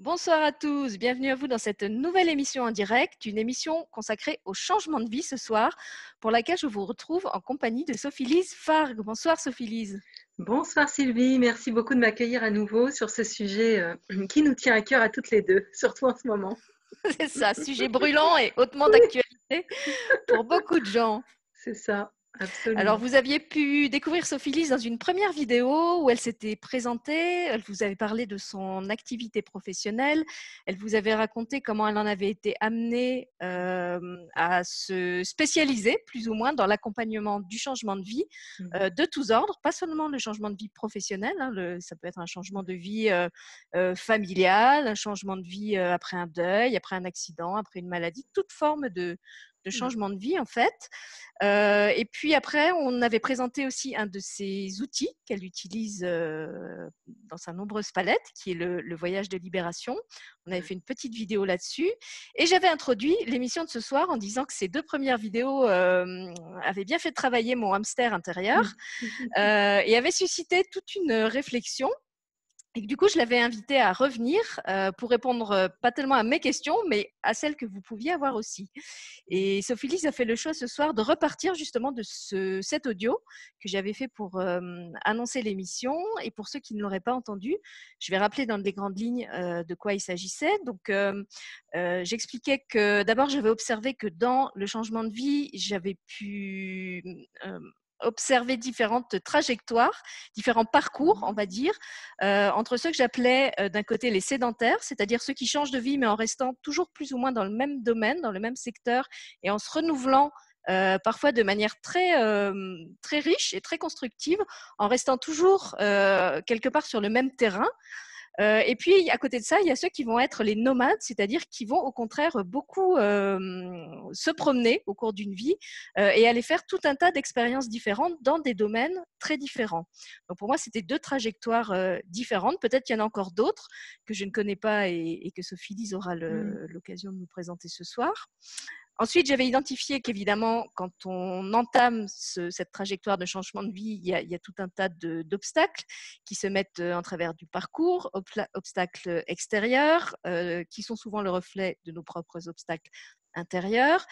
Bonsoir à tous, bienvenue à vous dans cette nouvelle émission en direct, une émission consacrée au changement de vie ce soir, pour laquelle je vous retrouve en compagnie de Sophie-Lise Fargue. Bonsoir Sophie-Lise. Bonsoir Sylvie, merci beaucoup de m'accueillir à nouveau sur ce sujet euh, qui nous tient à cœur à toutes les deux, surtout en ce moment. C'est ça, sujet brûlant et hautement d'actualité pour beaucoup de gens. C'est ça. Alors, vous aviez pu découvrir Sophie Lise dans une première vidéo où elle s'était présentée, elle vous avait parlé de son activité professionnelle, elle vous avait raconté comment elle en avait été amenée euh, à se spécialiser plus ou moins dans l'accompagnement du changement de vie mmh. euh, de tous ordres, pas seulement le changement de vie professionnel, hein, ça peut être un changement de vie euh, familial, un changement de vie après un deuil, après un accident, après une maladie, toute forme de, de mmh. changement de vie en fait. Euh, et puis après, on avait présenté aussi un de ces outils qu'elle utilise euh, dans sa nombreuse palette, qui est le, voyage de libération. On avait mmh. fait une petite vidéo là-dessus. Et j'avais introduit l'émission de ce soir en disant que ces deux premières vidéos euh, avaient bien fait travailler mon hamster intérieur mmh. et avaient suscité toute une réflexion et du coup, je l'avais invité à revenir euh, pour répondre euh, pas tellement à mes questions, mais à celles que vous pouviez avoir aussi. Et Sophie Lise a fait le choix ce soir de repartir justement de ce, cet audio que j'avais fait pour euh, annoncer l'émission. Et pour ceux qui ne l'auraient pas entendu, je vais rappeler dans les grandes lignes de quoi il s'agissait. Donc, j'expliquais que d'abord, j'avais observé que dans le changement de vie, j'avais pu observer différentes trajectoires, différents parcours, on va dire, euh, entre ceux que j'appelais euh, d'un côté les sédentaires, c'est-à-dire ceux qui changent de vie mais en restant toujours plus ou moins dans le même domaine, dans le même secteur et en se renouvelant euh, parfois de manière très, très riche et très constructive, en restant toujours quelque part sur le même terrain. Euh, et puis, à côté de ça, il y a ceux qui vont être les nomades, c'est-à-dire qui vont au contraire beaucoup euh, se promener au cours d'une vie euh, et aller faire tout un tas d'expériences différentes dans des domaines très différents. Donc, pour moi, c'était deux trajectoires différentes. Peut-être qu'il y en a encore d'autres que je ne connais pas et, que Sophie Lise aura l'occasion de nous présenter ce soir. Ensuite, j'avais identifié qu'évidemment, quand on entame cette trajectoire de changement de vie, il y a, tout un tas d'obstacles qui se mettent euh, en travers du parcours, obstacles extérieurs, euh, qui sont souvent le reflet de nos propres obstacles intérieurs.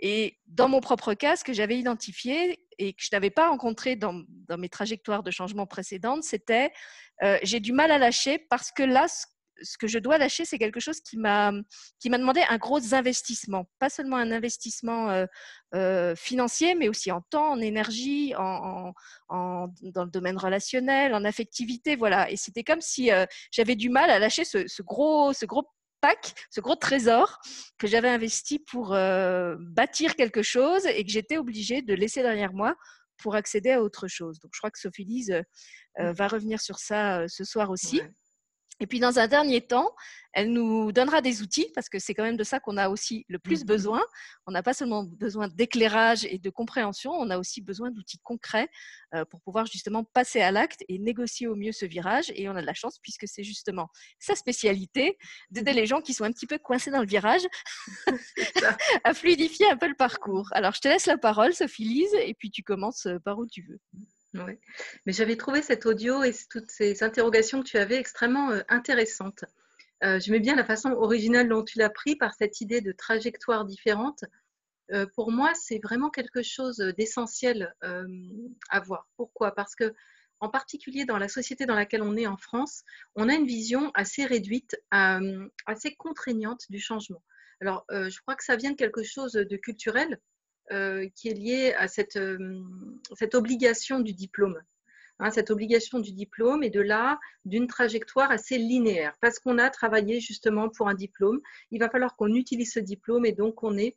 Et dans mon propre cas, ce que j'avais identifié et que je n'avais pas rencontré dans, mes trajectoires de changement précédentes, c'était euh, j'ai du mal à lâcher parce que là, ce que je dois lâcher, c'est quelque chose qui m'a qui m'a demandé un gros investissement, pas seulement un investissement euh, euh, financier, mais aussi en temps, en énergie, en, dans le domaine relationnel, en affectivité, voilà. Et c'était comme si euh, j'avais du mal à lâcher ce, gros ce gros pack, ce gros trésor que j'avais investi pour bâtir quelque chose et que j'étais obligée de laisser derrière moi pour accéder à autre chose. Donc, je crois que Sophie Lise mmh. va revenir sur ça ce soir aussi. Et puis, dans un dernier temps, elle nous donnera des outils, parce que c'est quand même de ça qu'on a aussi le plus mmh. besoin. On n'a pas seulement besoin d'éclairage et de compréhension, on a aussi besoin d'outils concrets euh, pour pouvoir justement passer à l'acte et négocier au mieux ce virage. Et on a de la chance, puisque c'est justement sa spécialité, d'aider mmh. les gens qui sont un petit peu coincés dans le virage à fluidifier un peu le parcours. Alors, je te laisse la parole, Sophie Lise, et puis tu commences euh, par où tu veux. Mais j'avais trouvé cet audio et toutes ces interrogations que tu avais extrêmement euh, intéressantes. Euh, J'aimais bien la façon originale dont tu l'as pris par cette idée de trajectoire différente. Euh, pour moi, c'est vraiment quelque chose d'essentiel à voir. Pourquoi? Parce que, en particulier dans la société dans laquelle on est en France, on a une vision assez réduite, assez contraignante du changement. Alors, je crois que ça vient de quelque chose de culturel euh, qui est liée à cette, euh, obligation du diplôme. Hein, cette obligation du diplôme et de là d'une trajectoire assez linéaire. Parce qu'on a travaillé justement pour un diplôme, il va falloir qu'on utilise ce diplôme et donc on est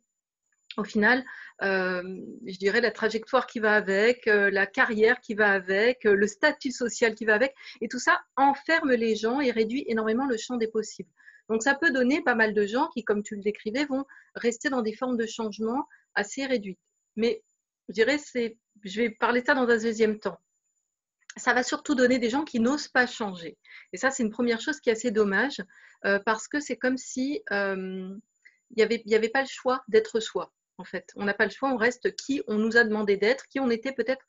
au final, euh, je dirais la trajectoire qui va avec, la carrière qui va avec, le statut social qui va avec, et tout ça enferme les gens et réduit énormément le champ des possibles. Donc ça peut donner pas mal de gens qui, comme tu le décrivais, vont rester dans des formes de changement assez réduite. Mais je dirais, c'est, je vais parler de ça dans un deuxième temps. Ça va surtout donner des gens qui n'osent pas changer. Et ça, c'est une première chose qui est assez dommage euh, parce que c'est comme si euh, il n'y avait, avait pas le choix d'être soi. En fait, on n'a pas le choix, on reste qui on nous a demandé d'être, qui on était peut-être.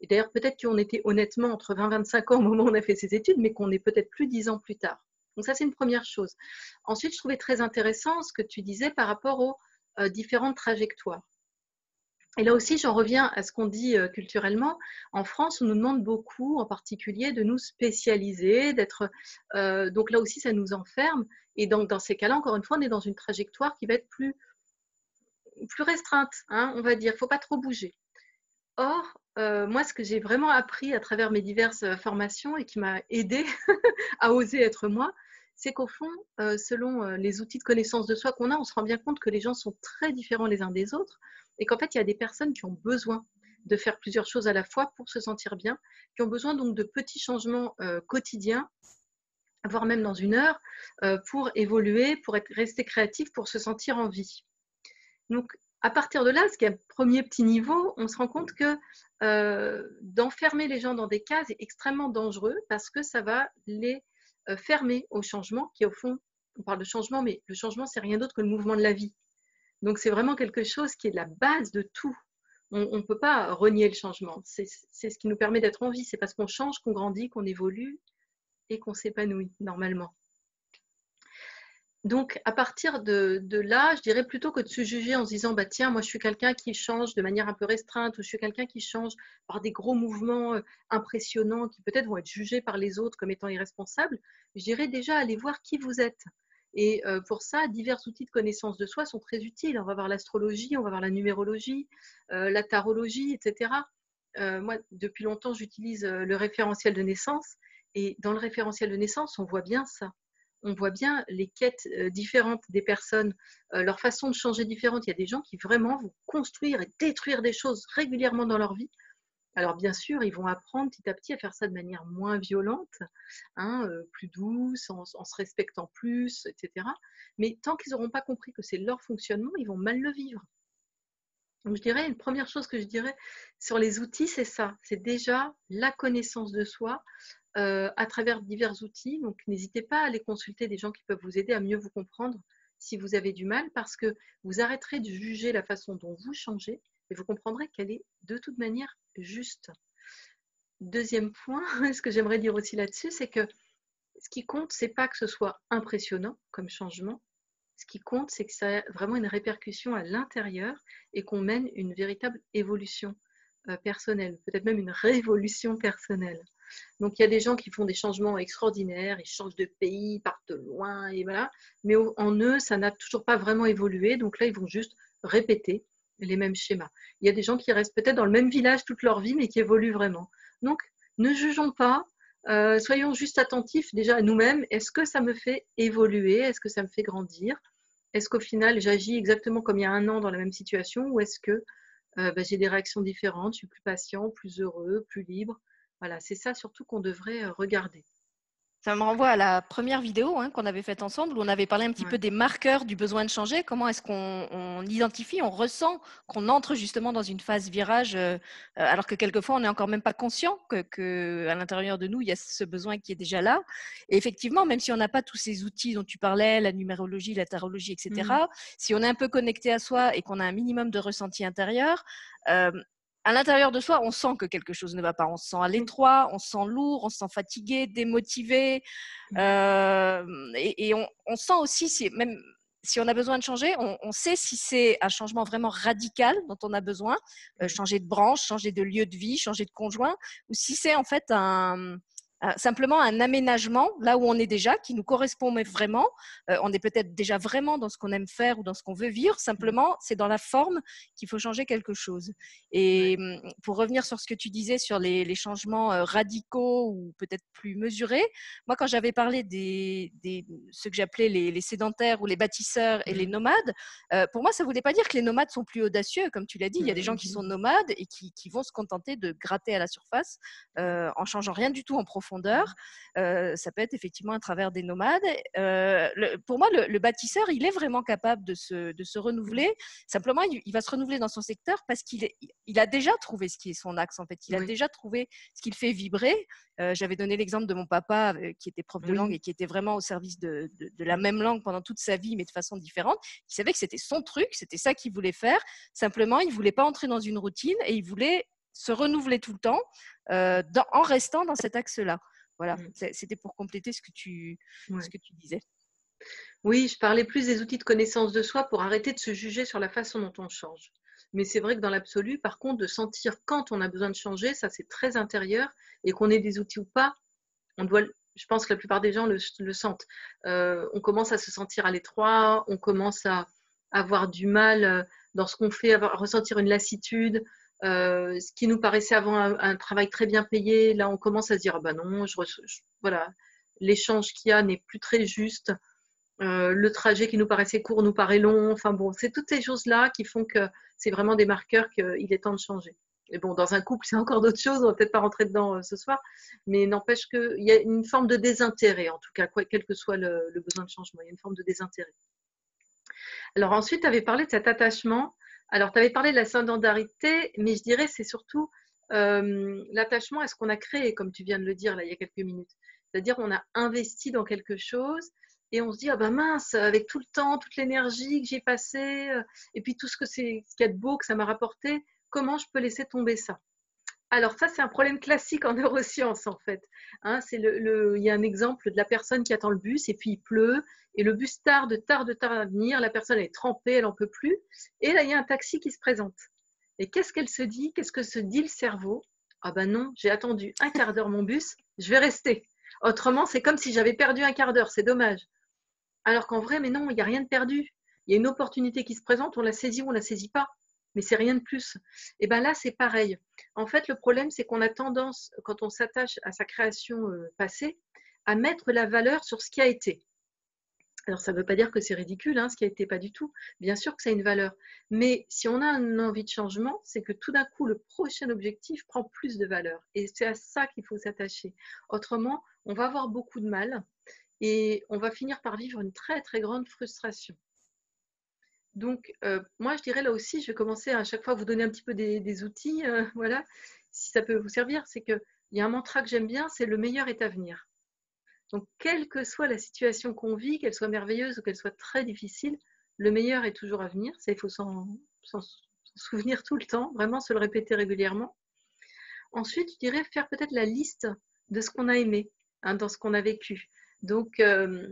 Et d'ailleurs, peut-être qu'on était honnêtement entre 20 et 25 ans au moment où on a fait ces études, mais qu'on est peut-être plus 10 ans plus tard. Donc ça, c'est une première chose. Ensuite, je trouvais très intéressant ce que tu disais par rapport aux euh, différentes trajectoires. Et là aussi, j'en reviens à ce qu'on dit euh, culturellement. En France, on nous demande beaucoup, en particulier, de nous spécialiser, d'être. Euh, donc là aussi, ça nous enferme. Et donc, dans ces cas-là, encore une fois, on est dans une trajectoire qui va être plus, plus restreinte, hein, on va dire. Il ne faut pas trop bouger. Or, euh, moi, ce que j'ai vraiment appris à travers mes diverses formations et qui m'a aidé à oser être moi, c'est qu'au fond, selon les outils de connaissance de soi qu'on a, on se rend bien compte que les gens sont très différents les uns des autres et qu'en fait, il y a des personnes qui ont besoin de faire plusieurs choses à la fois pour se sentir bien, qui ont besoin donc de petits changements euh, quotidiens, voire même dans une heure, euh, pour évoluer, pour rester créatif, pour se sentir en vie. Donc, à partir de là, ce qui est un premier petit niveau, on se rend compte que euh, d'enfermer les gens dans des cases est extrêmement dangereux parce que ça va les fermer au changement, qui au fond, on parle de changement, mais le changement, c'est rien d'autre que le mouvement de la vie. Donc c'est vraiment quelque chose qui est la base de tout. On ne peut pas renier le changement. C'est ce qui nous permet d'être en vie. C'est parce qu'on change, qu'on grandit, qu'on évolue et qu'on s'épanouit normalement. Donc, à partir de, là, je dirais plutôt que de se juger en se disant, bah, tiens, moi, je suis quelqu'un qui change de manière un peu restreinte, ou je suis quelqu'un qui change par des gros mouvements euh, impressionnants qui peut-être vont être jugés par les autres comme étant irresponsables, je dirais déjà aller voir qui vous êtes. Et pour ça, divers outils de connaissance de soi sont très utiles. On va voir l'astrologie, on va voir la numérologie, la tarologie, etc. moi, depuis longtemps, j'utilise le référentiel de naissance. Et dans le référentiel de naissance, on voit bien ça. On voit bien les quêtes différentes des personnes, leur façon de changer différente. Il y a des gens qui vraiment vont construire et détruire des choses régulièrement dans leur vie alors bien sûr, ils vont apprendre petit à petit à faire ça de manière moins violente, hein, euh, plus douce, en, se respectant plus, etc. Mais tant qu'ils n'auront pas compris que c'est leur fonctionnement, ils vont mal le vivre. Donc je dirais, une première chose que je dirais sur les outils, c'est ça. C'est déjà la connaissance de soi euh, à travers divers outils. Donc n'hésitez pas à aller consulter des gens qui peuvent vous aider à mieux vous comprendre si vous avez du mal, parce que vous arrêterez de juger la façon dont vous changez et vous comprendrez qu'elle est de toute manière juste. Deuxième point, ce que j'aimerais dire aussi là-dessus, c'est que ce qui compte, c'est pas que ce soit impressionnant comme changement. Ce qui compte, c'est que ça a vraiment une répercussion à l'intérieur et qu'on mène une véritable évolution euh, personnelle, peut-être même une révolution personnelle. Donc il y a des gens qui font des changements extraordinaires, ils changent de pays, partent loin, et voilà. Mais en eux, ça n'a toujours pas vraiment évolué. Donc là, ils vont juste répéter les mêmes schémas. Il y a des gens qui restent peut-être dans le même village toute leur vie, mais qui évoluent vraiment. Donc, ne jugeons pas, euh, soyons juste attentifs déjà à nous-mêmes. Est-ce que ça me fait évoluer? Est-ce que ça me fait grandir? Est-ce qu'au final, j'agis exactement comme il y a un an dans la même situation? Ou est-ce que euh, bah, j'ai des réactions différentes? Je suis plus patient, plus heureux, plus libre Voilà, c'est ça surtout qu'on devrait euh, regarder. Ça me renvoie à la première vidéo hein, qu'on avait faite ensemble, où on avait parlé un petit peu des marqueurs du besoin de changer. Comment est-ce qu'on identifie, on ressent qu'on entre justement dans une phase virage, euh, alors que quelquefois on n'est encore même pas conscient que, à l'intérieur de nous il y a ce besoin qui est déjà là. Et effectivement, même si on n'a pas tous ces outils dont tu parlais, la numérologie, la tarologie, etc. Mmh. Si on est un peu connecté à soi et qu'on a un minimum de ressenti intérieur, euh, à l'intérieur de soi, on sent que quelque chose ne va pas. On se sent à l'étroit, on se sent lourd, on se sent fatigué, démotivé. Mmh. Euh, et, on, sent aussi, si, même si on a besoin de changer, on, sait si c'est un changement vraiment radical dont on a besoin, euh, mmh. changer de branche, changer de lieu de vie, changer de conjoint, ou si c'est en fait un, simplement un aménagement là où on est déjà, qui nous correspond vraiment. Euh, on est peut-être déjà vraiment dans ce qu'on aime faire ou dans ce qu'on veut vivre. Simplement, c'est dans la forme qu'il faut changer quelque chose. Et hum, pour revenir sur ce que tu disais sur les, changements euh, radicaux ou peut-être plus mesurés, moi, quand j'avais parlé des, des ceux que j'appelais les, sédentaires ou les bâtisseurs et les mmh. nomades, euh, pour moi, ça ne voulait pas dire que les nomades sont plus audacieux. Comme tu l'as dit, il y a des gens qui sont nomades et qui, qui, vont se contenter de gratter à la surface en changeant rien du tout en profondeur euh, ça peut être effectivement à travers des nomades. Euh, pour moi, le, bâtisseur, il est vraiment capable de se, de se renouveler. Simplement, il, va se renouveler dans son secteur parce qu'il il a déjà trouvé ce qui est son axe. En fait, il a déjà trouvé ce qu'il fait vibrer. Euh, j'avais donné l'exemple de mon papa qui était prof de langue et qui était vraiment au service de, de, la même langue pendant toute sa vie, mais de façon différente. Il savait que c'était son truc, c'était ça qu'il voulait faire. Simplement, il voulait pas entrer dans une routine et il voulait se renouveler tout le temps en restant dans cet axe-là. voilà, mmh. c'était pour compléter ce que tu, ce que tu disais. Oui, je parlais plus des outils de connaissance de soi pour arrêter de se juger sur la façon dont on change. Mais c'est vrai que dans l'absolu, par contre, de sentir quand on a besoin de changer, ça c'est très intérieur et qu'on ait des outils ou pas, on doit, je pense que la plupart des gens le, sentent. Euh, on commence à se sentir à l'étroit, on commence à avoir du mal euh, dans ce qu'on fait, à ressentir une lassitude. Euh, ce qui nous paraissait avant un, travail très bien payé, là on commence à se dire ah ben non, je, voilà, l'échange qu'il y a n'est plus très juste. le trajet qui nous paraissait court nous paraît long. Enfin bon, c'est toutes ces choses-là qui font que c'est vraiment des marqueurs qu'il est temps de changer. Et bon, dans un couple, c'est encore d'autres choses, on va peut-être pas rentrer dedans euh, ce soir, mais n'empêche qu'il y a une forme de désintérêt, en tout cas, quel que soit le, besoin de changement, il y a une forme de désintérêt. Alors ensuite, tu avais parlé de cet attachement. Alors, tu avais parlé de la sédentarité, mais je dirais c'est surtout euh, l'attachement à ce qu'on a créé, comme tu viens de le dire là il y a quelques minutes. C'est-à-dire on a investi dans quelque chose et on se dit ah ben mince avec tout le temps, toute l'énergie que j'ai passée euh, et puis tout ce qu'il y a de beau que ça m'a rapporté, comment je peux laisser tomber ça? Alors ça, c'est un problème classique en neurosciences en fait. Hein. c'est le, il y a un exemple de la personne qui attend le bus et puis il pleut et le bus tarde, tarde, tarde à venir. La personne est trempée, elle n'en peut plus. Et là, il y a un taxi qui se présente. Et qu'est-ce qu'elle se dit? Qu'est-ce que se dit le cerveau? Ah ben non, j'ai attendu un quart d'heure mon bus, je vais rester. Autrement, c'est comme si j'avais perdu un quart d'heure, c'est dommage. Alors qu'en vrai, mais non, il n'y a rien de perdu. Il y a une opportunité qui se présente, on la saisit ou on la saisit pas mais c'est rien de plus. Et bien là, c'est pareil. En fait, le problème, c'est qu'on a tendance, quand on s'attache à sa création euh, passée, à mettre la valeur sur ce qui a été. Alors, ça ne veut pas dire que c'est ridicule, hein, ce qui a été pas du tout. Bien sûr que ça a une valeur. Mais si on a une envie de changement, c'est que tout d'un coup, le prochain objectif prend plus de valeur. Et c'est à ça qu'il faut s'attacher. Autrement, on va avoir beaucoup de mal et on va finir par vivre une très, très grande frustration. Donc, euh, moi, je dirais là aussi, je vais commencer à chaque fois à vous donner un petit peu des, outils, euh, voilà, si ça peut vous servir. C'est qu'il y a un mantra que j'aime bien, c'est le meilleur est à venir. Donc, quelle que soit la situation qu'on vit, qu'elle soit merveilleuse ou qu'elle soit très difficile, le meilleur est toujours à venir. Ça, il faut s'en souvenir tout le temps, vraiment se le répéter régulièrement. Ensuite, je dirais faire peut-être la liste de ce qu'on a aimé hein, dans ce qu'on a vécu. Donc, euh,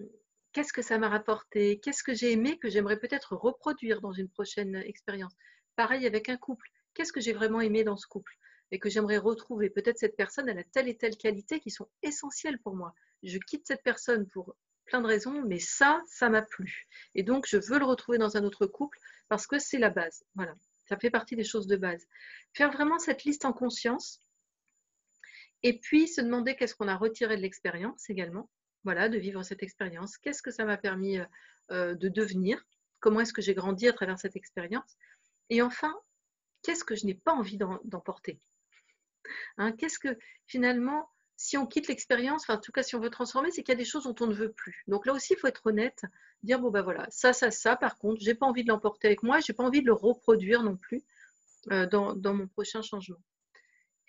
qu'est-ce que ça m'a rapporté, qu'est-ce que j'ai aimé que j'aimerais peut-être reproduire dans une prochaine expérience? Pareil avec un couple, qu'est-ce que j'ai vraiment aimé dans ce couple et que j'aimerais retrouver? Peut-être cette personne, elle a telle et telle qualité qui sont essentielles pour moi. Je quitte cette personne pour plein de raisons, mais ça, ça m'a plu. Et donc, je veux le retrouver dans un autre couple parce que c'est la base. Voilà, ça fait partie des choses de base. Faire vraiment cette liste en conscience et puis se demander qu'est-ce qu'on a retiré de l'expérience également voilà, de vivre cette expérience. Qu'est-ce que ça m'a permis euh, euh, de devenir? Comment est-ce que j'ai grandi à travers cette expérience? Et enfin, qu'est-ce que je n'ai pas envie d'emporter hein, Qu'est-ce que finalement, si on quitte l'expérience, en tout cas si on veut transformer, c'est qu'il y a des choses dont on ne veut plus. Donc là aussi, il faut être honnête, dire bon ben voilà, ça, ça, ça, par contre, j'ai pas envie de l'emporter avec moi, j'ai pas envie de le reproduire non plus euh, dans, mon prochain changement.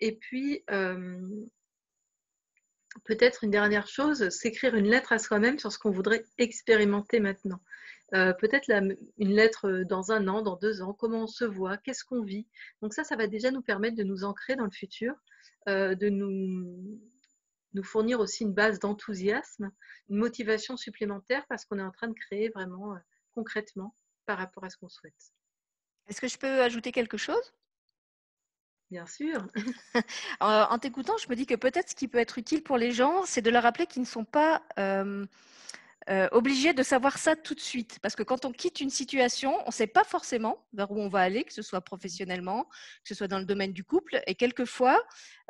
Et puis, peut-être une dernière chose, s'écrire une lettre à soi-même sur ce qu'on voudrait expérimenter maintenant. Euh, peut-être une lettre euh, dans un an, dans deux ans, comment on se voit, qu'est-ce qu'on vit. Donc ça, ça va déjà nous permettre de nous ancrer dans le futur, euh, de nous, nous fournir aussi une base d'enthousiasme, une motivation supplémentaire parce qu'on est en train de créer vraiment concrètement par rapport à ce qu'on souhaite. Est-ce que je peux ajouter quelque chose? Bien sûr. en t'écoutant, je me dis que peut-être ce qui peut être utile pour les gens, c'est de leur rappeler qu'ils ne sont pas euh, euh, obligés de savoir ça tout de suite. Parce que quand on quitte une situation, on ne sait pas forcément vers où on va aller, que ce soit professionnellement, que ce soit dans le domaine du couple. Et quelquefois,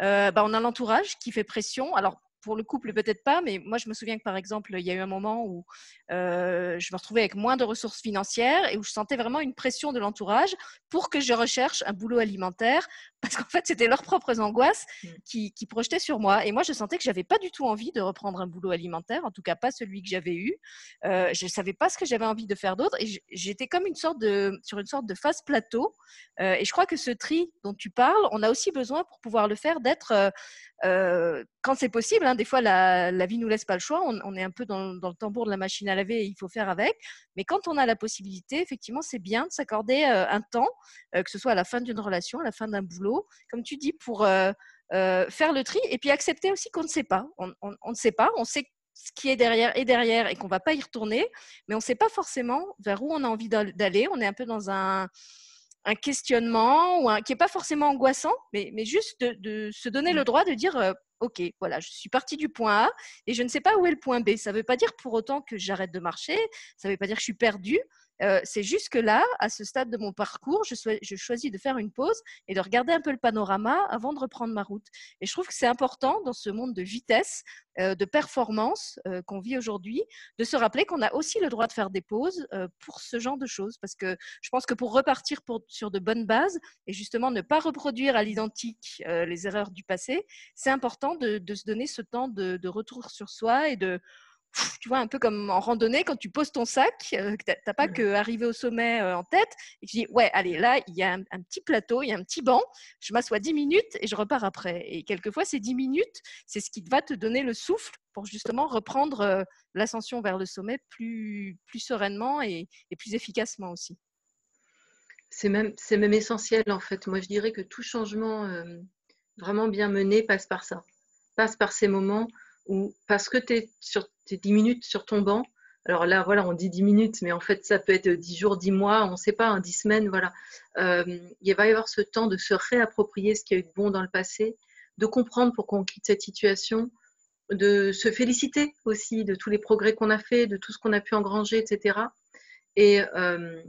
euh, bah, on a l'entourage qui fait pression. Alors, pour le couple, peut-être pas, mais moi, je me souviens que par exemple, il y a eu un moment où euh, je me retrouvais avec moins de ressources financières et où je sentais vraiment une pression de l'entourage pour que je recherche un boulot alimentaire parce qu'en fait, c'était leurs propres angoisses mmh. qui, qui, projetaient sur moi. Et moi, je sentais que j'avais pas du tout envie de reprendre un boulot alimentaire, en tout cas pas celui que j'avais eu. Euh, je ne savais pas ce que j'avais envie de faire d'autre et j'étais comme une sorte de, sur une sorte de phase plateau. Euh, et je crois que ce tri dont tu parles, on a aussi besoin pour pouvoir le faire d'être euh, quand c'est possible, hein, des fois la, la, vie nous laisse pas le choix, on, est un peu dans, le tambour de la machine à laver et il faut faire avec. Mais quand on a la possibilité, effectivement, c'est bien de s'accorder un temps, que ce soit à la fin d'une relation, à la fin d'un boulot, comme tu dis, pour faire le tri et puis accepter aussi qu'on ne sait pas. On, ne sait pas, on sait ce qui est derrière et qu'on ne va pas y retourner, mais on ne sait pas forcément vers où on a envie d'aller. On est un peu dans un, un questionnement ou un, qui n'est pas forcément angoissant, mais, mais juste de, se donner le mmh. droit de dire euh, Ok, voilà, je suis partie du point A et je ne sais pas où est le point B. Ça ne veut pas dire pour autant que j'arrête de marcher, ça ne veut pas dire que je suis perdue, euh, c'est juste que là, à ce stade de mon parcours, je, choisis de faire une pause et de regarder un peu le panorama avant de reprendre ma route. Et je trouve que c'est important dans ce monde de vitesse, euh, de performance euh, qu'on vit aujourd'hui, de se rappeler qu'on a aussi le droit de faire des pauses pour ce genre de choses. Parce que je pense que pour repartir sur de bonnes bases et justement ne pas reproduire à l'identique les erreurs du passé, c'est important de, de, se donner ce temps de, de retour sur soi et de tu vois, un peu comme en randonnée, quand tu poses ton sac, euh, tu n'as pas que arriver au sommet euh, en tête, et tu dis, ouais, allez, là, il y a un, petit plateau, il y a un petit banc, je m'assois 10 minutes et je repars après. Et quelquefois, ces 10 minutes, c'est ce qui va te donner le souffle pour justement reprendre euh, l'ascension vers le sommet plus, plus sereinement et, plus efficacement aussi. C'est même, même essentiel, en fait. Moi, je dirais que tout changement vraiment bien mené passe par ça, passe par ces moments ou parce que tu es sur 10 minutes sur ton banc, alors là, voilà, on dit 10 minutes, mais en fait, ça peut être 10 jours, 10 mois, on ne sait pas, 10 hein, semaines, voilà. Euh, il va y avoir ce temps de se réapproprier ce qui a eu de bon dans le passé, de comprendre pourquoi on quitte cette situation, de se féliciter aussi de tous les progrès qu'on a fait, de tout ce qu'on a pu engranger, etc. Et, euh,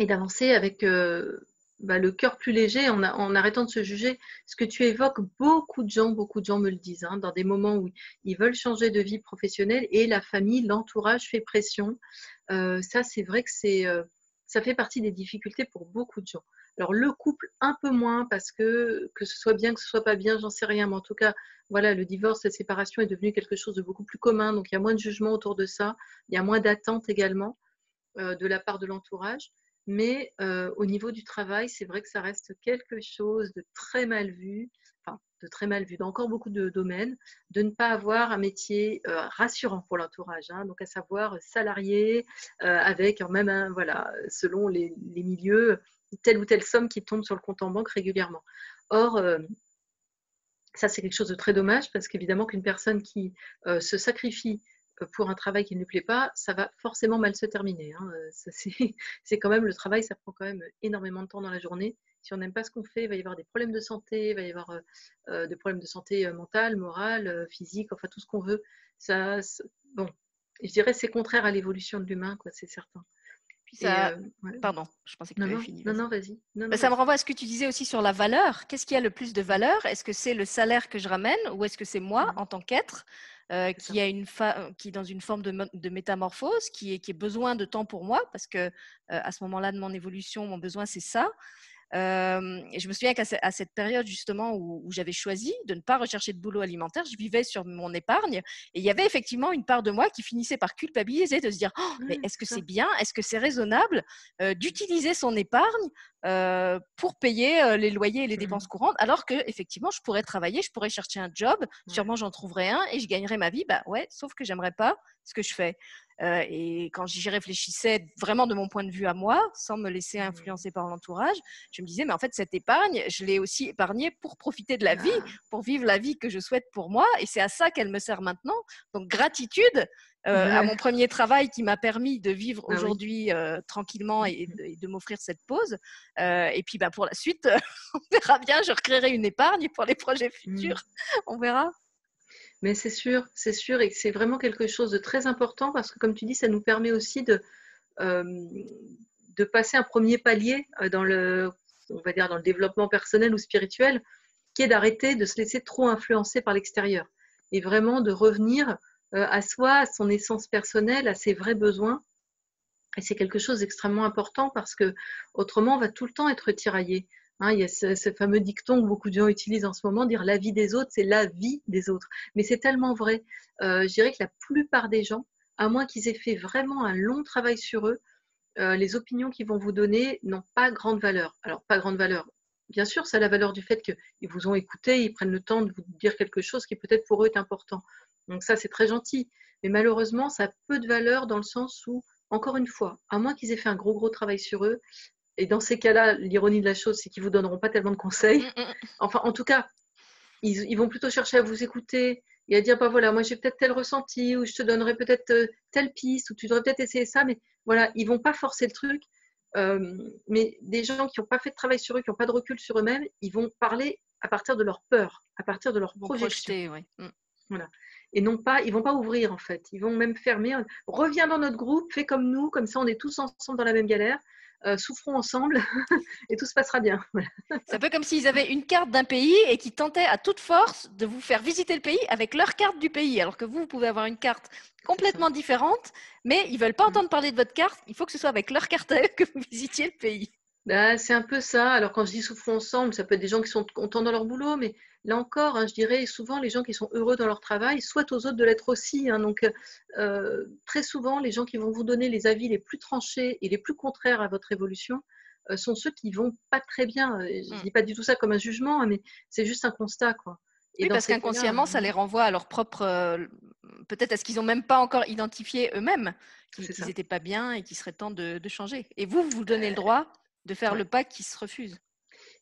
et d'avancer avec, euh, bah, le cœur plus léger en, arrêtant de se juger. Ce que tu évoques, beaucoup de gens, beaucoup de gens me le disent, hein, dans des moments où ils veulent changer de vie professionnelle et la famille, l'entourage fait pression. Euh, ça, c'est vrai que c'est, euh, ça fait partie des difficultés pour beaucoup de gens. Alors le couple un peu moins parce que que ce soit bien, que ce soit pas bien, j'en sais rien, mais en tout cas, voilà, le divorce, la séparation est devenu quelque chose de beaucoup plus commun, donc il y a moins de jugement autour de ça, il y a moins d'attentes également euh, de la part de l'entourage. Mais euh, au niveau du travail, c'est vrai que ça reste quelque chose de très mal vu, enfin de très mal vu dans encore beaucoup de domaines, de ne pas avoir un métier euh, rassurant pour l'entourage, hein. donc à savoir salarié, euh, avec même, voilà, selon les, milieux, telle ou telle somme qui tombe sur le compte en banque régulièrement. Or, ça c'est quelque chose de très dommage parce qu'évidemment qu'une personne qui se sacrifie pour un travail qui ne lui plaît pas, ça va forcément mal se terminer. Hein. C'est quand même le travail, ça prend quand même énormément de temps dans la journée. Si on n'aime pas ce qu'on fait, il va y avoir des problèmes de santé, il va y avoir euh, euh, des problèmes de santé euh, mentale, morale, physique, enfin tout ce qu'on veut. Ça, bon, je dirais c'est contraire à l'évolution de l'humain, quoi, c'est certain. ça... Pardon, je pensais que tu avais fini. Non, non, vas-y. Bah, ça me renvoie à ce que tu disais aussi sur la valeur. Qu'est-ce qui a le plus de valeur? Est-ce que c'est le salaire que je ramène ou est-ce que c'est moi mmh. en tant qu'être euh, qui, a une qui est dans une forme de, métamorphose, qui est, qui est besoin de temps pour moi, parce que euh, à ce moment-là de mon évolution, mon besoin, c'est ça. Euh, et je me souviens qu'à cette période justement où, j'avais choisi de ne pas rechercher de boulot alimentaire, je vivais sur mon épargne et il y avait effectivement une part de moi qui finissait par culpabiliser, de se dire «Oh, mais est-ce que c'est bien, est-ce que c'est raisonnable d'utiliser son épargne pour payer les loyers et les mmh dépenses courantes, alors que effectivement je pourrais travailler, je pourrais chercher un job, sûrement j'en trouverais un et je gagnerais ma vie? Bah ouais, sauf que j'aimerais pas ce que je fais. Euh, et quand j'y réfléchissais vraiment de mon point de vue à moi, sans me laisser mmh. influencer par l'entourage, je me disais, mais en fait, cette épargne, je l'ai aussi épargnée pour profiter de la vie, ah. pour vivre la vie que je souhaite pour moi. Et c'est à ça qu'elle me sert maintenant. Donc, gratitude euh, à mon premier travail qui m'a permis de vivre ah aujourd'hui euh, tranquillement et, mmh. de, m'offrir cette pause. et puis, bah, pour la suite, on verra bien, je recréerai une épargne pour les projets mmh. futurs. On verra. Mais c'est sûr, c'est sûr, et c'est vraiment quelque chose de très important parce que, comme tu dis, ça nous permet aussi de, euh, passer un premier palier euh, dans le, on va dire, dans le développement personnel ou spirituel, qui est d'arrêter de se laisser trop influencer par l'extérieur et vraiment de revenir euh, à soi, à son essence personnelle, à ses vrais besoins. Et c'est quelque chose d'extrêmement important parce que autrement, on va tout le temps être tiraillé. Hein, il y a ce, fameux dicton que beaucoup de gens utilisent en ce moment, dire la vie des autres, c'est la vie des autres. Mais c'est tellement vrai. Euh, je dirais que la plupart des gens, à moins qu'ils aient fait vraiment un long travail sur eux, euh, les opinions qu'ils vont vous donner n'ont pas grande valeur. Alors, pas grande valeur. Bien sûr, ça a la valeur du fait qu'ils vous ont écouté, ils prennent le temps de vous dire quelque chose qui peut-être pour eux est important. Donc ça, c'est très gentil. Mais malheureusement, ça a peu de valeur dans le sens où, encore une fois, à moins qu'ils aient fait un gros, gros travail sur eux, et dans ces cas-là, l'ironie de la chose, c'est qu'ils ne vous donneront pas tellement de conseils. Mm, mm, mm. Enfin, en tout cas, ils, vont plutôt chercher à vous écouter et à dire bah voilà, moi j'ai peut-être tel ressenti, ou je te donnerai peut-être euh, telle piste, ou tu devrais peut-être essayer ça, mais voilà, ils vont pas forcer le truc. Euh, mais des gens qui n'ont pas fait de travail sur eux, qui n'ont pas de recul sur eux-mêmes, ils vont parler à partir de leur peur, à partir de leur projection. Mm. Voilà. Et non pas, ils vont pas ouvrir en fait. Ils vont même fermer. Reviens dans notre groupe, fais comme nous, comme ça on est tous ensemble dans la même galère. Euh, souffrons ensemble et tout se passera bien. C'est un peu comme s'ils avaient une carte d'un pays et qui tentaient à toute force de vous faire visiter le pays avec leur carte du pays, alors que vous, vous pouvez avoir une carte complètement différente, mais ils veulent pas mm. entendre parler de votre carte. Il faut que ce soit avec leur carte que vous visitiez le pays. Bah, c'est un peu ça. Alors quand je dis souffrons ensemble, ça peut être des gens qui sont contents dans leur boulot, mais là encore, hein, je dirais souvent les gens qui sont heureux dans leur travail souhaitent aux autres de l'être aussi. Hein. donc euh, très souvent, les gens qui vont vous donner les avis les plus tranchés et les plus contraires à votre évolution euh, sont ceux qui vont pas très bien. Je ne mmh. dis pas du tout ça comme un jugement, hein, mais c'est juste un constat. Quoi. oui, parce qu'inconsciemment, ça les renvoie à leur propre. Euh, peut-être à ce qu'ils n'ont même pas encore identifié eux-mêmes, qu'ils n'étaient pas bien et qu'il serait temps de, de, changer. Et vous, vous donnez le droit de faire le pas qui se refuse.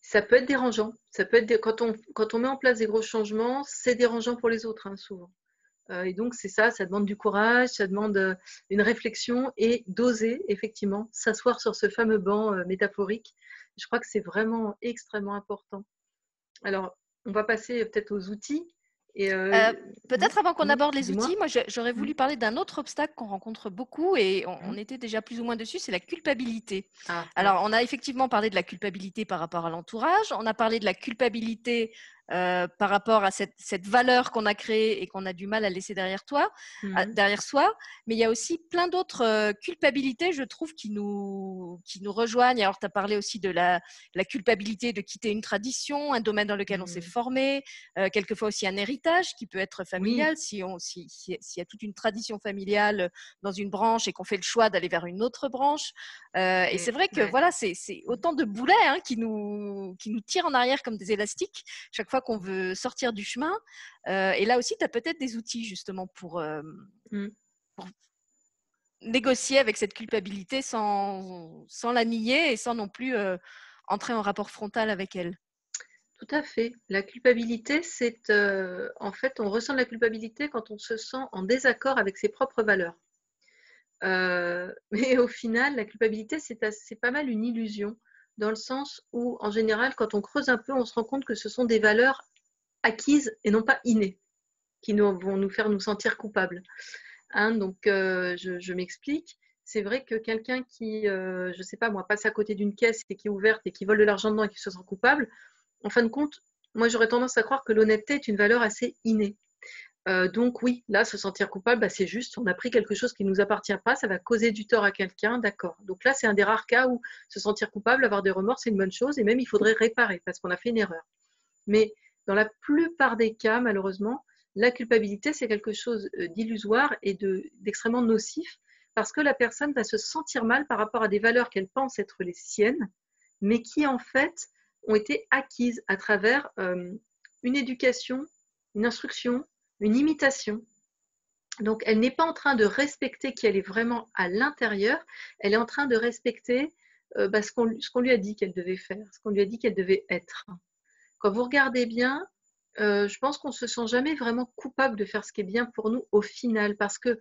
Ça peut être dérangeant. Ça peut être quand, on, quand on met en place des gros changements, c'est dérangeant pour les autres, hein, souvent. Euh, et donc, c'est ça, ça demande du courage, ça demande euh, une réflexion et d'oser, effectivement, s'asseoir sur ce fameux banc euh, métaphorique. Je crois que c'est vraiment extrêmement important. Alors, on va passer peut-être aux outils. Euh, euh, peut-être avant qu'on aborde les outils, moi j'aurais voulu mmh. parler d'un autre obstacle qu'on rencontre beaucoup et on, mmh. était déjà plus ou moins dessus, c'est la culpabilité. Ah, Alors on a effectivement parlé de la culpabilité par rapport à l'entourage, on a parlé de la culpabilité euh, par rapport à cette, cette valeur qu'on a créée et qu'on a du mal à laisser derrière, toi, mmh. derrière soi. Mais il y a aussi plein d'autres euh, culpabilités, je trouve, qui nous, qui nous rejoignent. Alors, tu as parlé aussi de la, la, culpabilité de quitter une tradition, un domaine dans lequel on s'est mmh. formé, euh, quelquefois aussi un héritage qui peut être familial. Si on, s'il si, y a toute une tradition familiale dans une branche et qu'on fait le choix d'aller vers une autre branche. et c'est vrai que voilà, c'est autant de boulets hein, qui, nous, qui nous tirent en arrière comme des élastiques. Chaque fois qu'on veut sortir du chemin. Euh, et là aussi, tu as peut-être des outils justement pour, euh, mmh. négocier avec cette culpabilité sans, sans la nier et sans non plus euh, entrer en rapport frontal avec elle. Tout à fait. La culpabilité, c'est en fait, on ressent de la culpabilité quand on se sent en désaccord avec ses propres valeurs. mais au final, la culpabilité, c'est pas mal une illusion dans le sens où, en général, quand on creuse un peu, on se rend compte que ce sont des valeurs acquises et non pas innées, qui vont nous faire nous sentir coupables. Hein, donc, euh, je, m'explique. C'est vrai que quelqu'un qui, euh, je ne sais pas moi, passe à côté d'une caisse et qui est ouverte et qui vole de l'argent dedans et qui se sent coupable, en fin de compte, moi j'aurais tendance à croire que l'honnêteté est une valeur assez innée. Euh, donc oui, là, se sentir coupable, bah, c'est juste, on a pris quelque chose qui ne nous appartient pas, ça va causer du tort à quelqu'un, d'accord. Donc là, c'est un des rares cas où se sentir coupable, avoir des remords, c'est une bonne chose, et même il faudrait réparer parce qu'on a fait une erreur. Mais dans la plupart des cas, malheureusement, la culpabilité, c'est quelque chose euh, d'illusoire et d'extrêmement nocif parce que la personne va se sentir mal par rapport à des valeurs qu'elle pense être les siennes, mais qui en fait ont été acquises à travers euh, une éducation, une instruction, une imitation. Donc, elle n'est pas en train de respecter qui elle est vraiment à l'intérieur, elle est en train de respecter euh, bah, ce qu'on lui a dit qu'elle devait faire, ce qu'on lui a dit qu'elle devait être. Quand vous regardez bien, euh, je pense qu'on ne se sent jamais vraiment coupable de faire ce qui est bien pour nous au final, parce que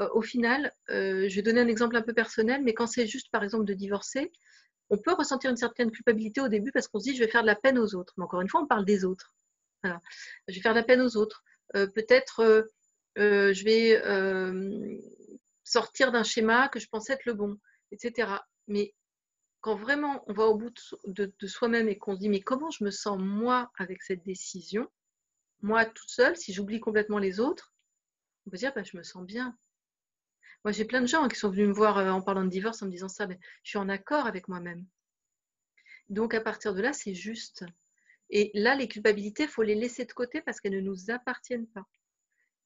euh, au final, je vais donner un exemple un peu personnel, mais quand c'est juste par exemple de divorcer, on peut ressentir une certaine culpabilité au début parce qu'on se dit je vais faire de la peine aux autres. Mais encore une fois, on parle des autres. Je vais faire de la peine aux autres. Euh, peut-être euh, euh, je vais sortir d'un schéma que je pensais être le bon, etc. Mais quand vraiment on va au bout de, soi-même et qu'on se dit mais comment je me sens moi avec cette décision, moi toute seule, si j'oublie complètement les autres, on peut dire bah, je me sens bien. Moi j'ai plein de gens qui sont venus me voir en parlant de divorce en me disant ça, mais je suis en accord avec moi-même. Donc à partir de là, c'est juste. Et là, les culpabilités, il faut les laisser de côté parce qu'elles ne nous appartiennent pas.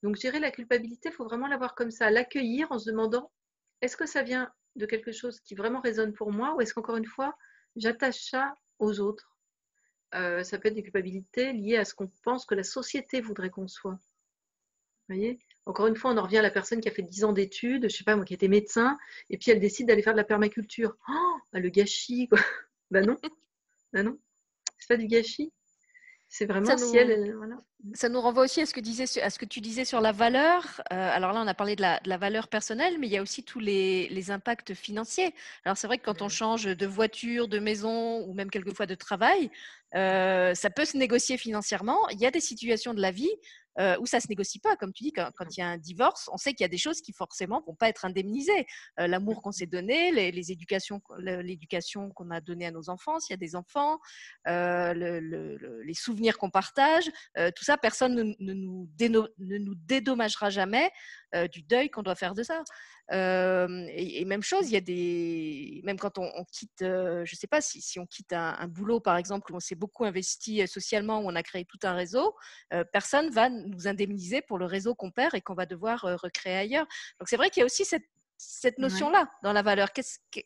Donc, gérer la culpabilité, il faut vraiment l'avoir comme ça, l'accueillir en se demandant est-ce que ça vient de quelque chose qui vraiment résonne pour moi ou est-ce qu'encore une fois, j'attache ça aux autres? Euh, Ça peut être des culpabilités liées à ce qu'on pense que la société voudrait qu'on soit. Vous voyez? Encore une fois, on en revient à la personne qui a fait 10 ans d'études, je ne sais pas moi, qui était médecin, et puis elle décide d'aller faire de la permaculture. Oh, bah, le gâchis, quoi. Ben non, ben non, c'est pas du gâchis. C'est vraiment ciel. Ça nous renvoie aussi à ce, que disais, à ce que tu disais sur la valeur. Euh, alors là, on a parlé de la, valeur personnelle, mais il y a aussi tous les, impacts financiers. Alors c'est vrai que quand on change de voiture, de maison ou même quelquefois de travail, euh, ça peut se négocier financièrement. Il y a des situations de la vie euh, où ça se négocie pas. Comme tu dis, quand, il y a un divorce, on sait qu'il y a des choses qui forcément vont pas être indemnisées. Euh, l'amour qu'on s'est donné, les, éducations, l'éducation qu'on a donnée à nos enfants, s'il y a des enfants, euh, les souvenirs qu'on partage, tout ça, personne ne, nous, ne nous dédommagera jamais du deuil qu'on doit faire de ça. Et, même chose, il y a des, même quand on, quitte, je ne sais pas si, si on quitte un, boulot par exemple où on s'est beaucoup investi socialement, où on a créé tout un réseau, personne va nous indemniser pour le réseau qu'on perd et qu'on va devoir recréer ailleurs. Donc c'est vrai qu'il y a aussi cette cette notion-là dans la valeur.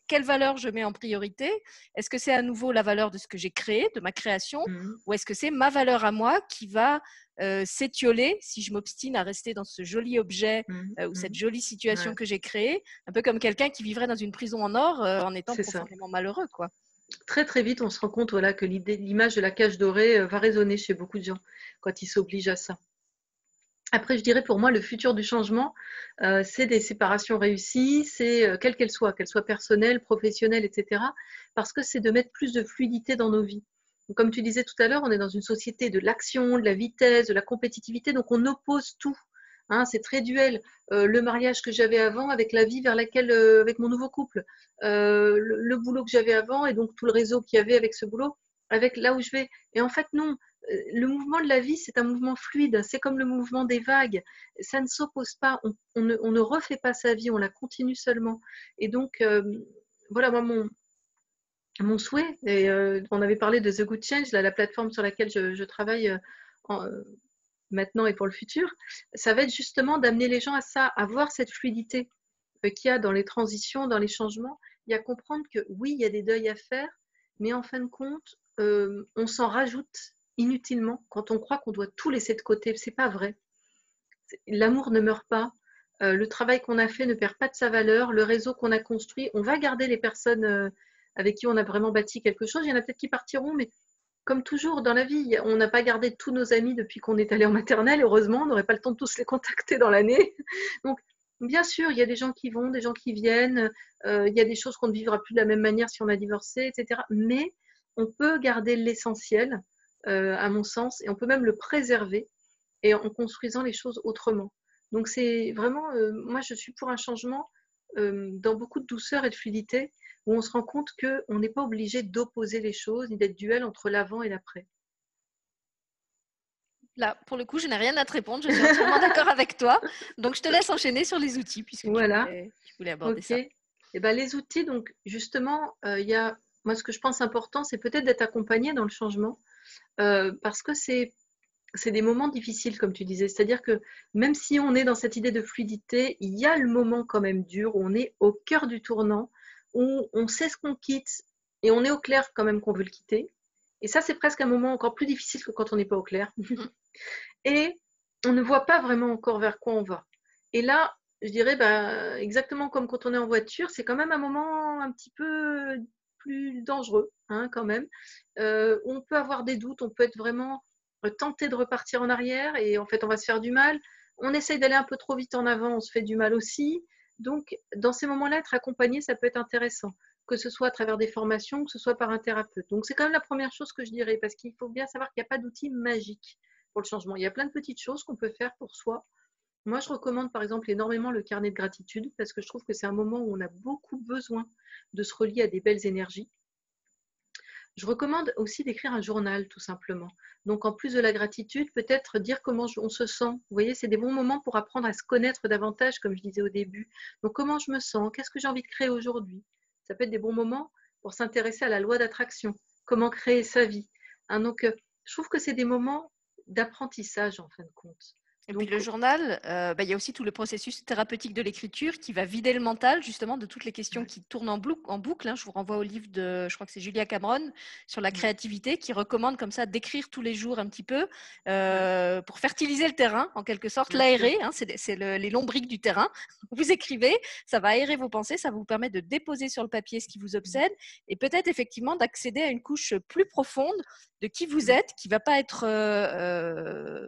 quelle valeur je mets en priorité? Est-ce que c'est à nouveau la valeur de ce que j'ai créé, de ma création, mmh ou est-ce que c'est ma valeur à moi qui va euh, s'étioler si je m'obstine à rester dans ce joli objet mmh euh, ou cette mmh jolie situation que j'ai créée Un peu comme quelqu'un qui vivrait dans une prison en or euh, en étant profondément malheureux. quoi. Très très vite, on se rend compte voilà, que l'image de la cage dorée va résonner chez beaucoup de gens quand ils s'obligent à ça. Après, je dirais pour moi, le futur du changement, euh, c'est des séparations réussies, c'est euh, quelle qu'elle soit, qu'elle soit personnelle, professionnelle, etc. Parce que c'est de mettre plus de fluidité dans nos vies. Comme tu disais tout à l'heure, on est dans une société de l'action, de la vitesse, de la compétitivité, donc on oppose tout. Hein, c'est très duel. Euh, le mariage que j'avais avant avec la vie vers laquelle, avec mon nouveau couple, le, le, boulot que j'avais avant et donc tout le réseau qu'il y avait avec ce boulot, avec là où je vais. Et en fait, non, euh, le mouvement de la vie, c'est un mouvement fluide, c'est comme le mouvement des vagues. Ça ne s'oppose pas, on, ne, refait pas sa vie, on la continue seulement. Et donc, euh, voilà, moi, mon, mon souhait, et euh, on avait parlé de The Good Change, la plateforme sur laquelle je, travaille maintenant et pour le futur, ça va être justement d'amener les gens à ça, à voir cette fluidité qu'il y a dans les transitions, dans les changements, et à comprendre que oui, il y a des deuils à faire, mais en fin de compte, on s'en rajoute inutilement quand on croit qu'on doit tout laisser de côté. C'est pas vrai. L'amour ne meurt pas. Euh, le travail qu'on a fait ne perd pas de sa valeur. Le réseau qu'on a construit, on va garder les personnes euh, avec qui on a vraiment bâti quelque chose. Il y en a peut-être qui partiront, mais comme toujours dans la vie, on n'a pas gardé tous nos amis depuis qu'on est allé en maternelle. Heureusement, on n'aurait pas le temps de tous les contacter dans l'année. Donc, bien sûr, il y a des gens qui vont, des gens qui viennent. Euh, il y a des choses qu'on ne vivra plus de la même manière si on a divorcé, etc. Mais on peut garder l'essentiel euh, à mon sens, et on peut même le préserver en construisant les choses autrement. Donc c'est vraiment, euh, moi je suis pour un changement dans beaucoup de douceur et de fluidité, où on se rend compte qu'on n'est pas obligé d'opposer les choses, ni d'être duel entre l'avant et l'après. Là, pour le coup, je n'ai rien à te répondre. Je suis entièrement d'accord avec toi. Donc, je te laisse enchaîner sur les outils, puisque voilà. tu, voulais, aborder ça. Et eh ben, les outils, donc, justement, il y a, moi, ce que je pense important, c'est peut-être d'être accompagné dans le changement. Euh, parce que c'est c'est des moments difficiles, comme tu disais. C'est-à-dire que même si on est dans cette idée de fluidité, il y a le moment quand même dur où on est au cœur du tournant, où on sait ce qu'on quitte et on est au clair quand même qu'on veut le quitter. Et ça, c'est presque un moment encore plus difficile que quand on n'est pas au clair. et on ne voit pas vraiment encore vers quoi on va. Et là, je dirais bah, exactement comme quand on est en voiture, c'est quand même un moment un petit peu plus dangereux hein, quand même. Euh, on peut avoir des doutes, on peut être vraiment euh, tenté de repartir en arrière et en fait on va se faire du mal. On essaye d'aller un peu trop vite en avant, on se fait du mal aussi. Donc dans ces moments-là, être accompagné, ça peut être intéressant, que ce soit à travers des formations, que ce soit par un thérapeute. Donc c'est quand même la première chose que je dirais, parce qu'il faut bien savoir qu'il n'y a pas d'outil magique pour le changement. Il y a plein de petites choses qu'on peut faire pour soi moi, je recommande par exemple énormément le carnet de gratitude parce que je trouve que c'est un moment où on a beaucoup besoin de se relier à des belles énergies. Je recommande aussi d'écrire un journal, tout simplement. Donc, en plus de la gratitude, peut-être dire comment on se sent. Vous voyez, c'est des bons moments pour apprendre à se connaître davantage, comme je disais au début. Donc, comment je me sens? Qu'est-ce que j'ai envie de créer aujourd'hui? Ça peut être des bons moments pour s'intéresser à la loi d'attraction. Comment créer sa vie? Hein, Donc, euh, je trouve que c'est des moments d'apprentissage, en fin de compte Et puis le journal, euh, bah, il y a aussi tout le processus thérapeutique de l'écriture qui va vider le mental justement de toutes les questions qui tournent en, en boucle. Hein. Je vous renvoie au livre de, je crois que c'est Julia Cameron sur la créativité qui recommande comme ça d'écrire tous les jours un petit peu euh, pour fertiliser le terrain en quelque sorte, l'aérer. Hein, c'est les lombriques du terrain. Vous écrivez, ça va aérer vos pensées, ça va vous permettre de déposer sur le papier ce qui vous obsède et peut-être effectivement d'accéder à une couche plus profonde de qui vous êtes, qui va pas être euh,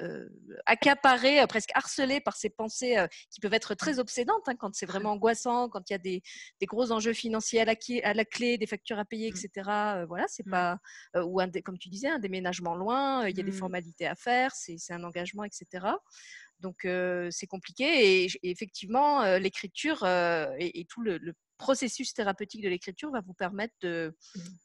euh, accaparé, euh, presque harcelé par ces pensées euh, qui peuvent être très obsédantes hein, quand c'est vraiment angoissant, quand il y a des, gros enjeux financiers à la, à la, clé, des factures à payer, etc. Mmh. voilà, c'est mmh. pas ou un, comme tu disais, un déménagement loin, il y a des mmh. formalités à faire, c'est un engagement, etc. Donc c'est compliqué et, effectivement l'écriture et, tout le, processus thérapeutique de l'écriture va vous permettre de,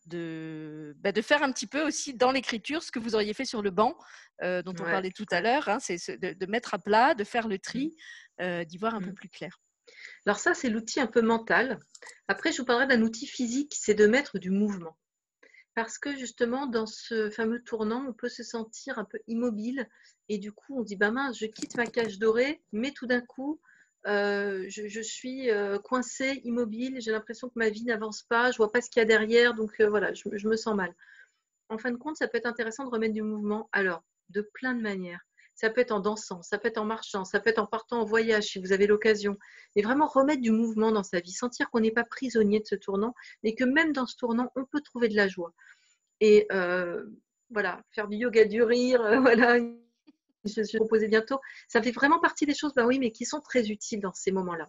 de, bah, de, faire un petit peu aussi dans l'écriture ce que vous auriez fait sur le banc dont on parlait tout à l'heure. Hein, c'est de, mettre à plat, de faire le tri, mmh. d'y voir un peu mmh. plus clair. Alors ça, c'est l'outil un peu mental. Après, je vous parlerai d'un outil physique, c'est de mettre du mouvement. Parce que justement, dans ce fameux tournant, on peut se sentir un peu immobile et du coup, on dit, bah mince, je quitte ma cage dorée, mais tout d'un coup, euh, je, suis euh, coincée, immobile, j'ai l'impression que ma vie n'avance pas, je vois pas ce qu'il y a derrière, donc euh, voilà, je, me sens mal. En fin de compte, ça peut être intéressant de remettre du mouvement. Alors, de plein de manières. Ça peut être en dansant, ça peut être en marchant, ça peut être en partant en voyage si vous avez l'occasion. Et vraiment remettre du mouvement dans sa vie, sentir qu'on n'est pas prisonnier de ce tournant, mais que même dans ce tournant, on peut trouver de la joie. Et voilà, faire du yoga, du rire, voilà, je suis proposé bientôt. Ça fait vraiment partie des choses, bah oui, mais qui sont très utiles dans ces moments-là.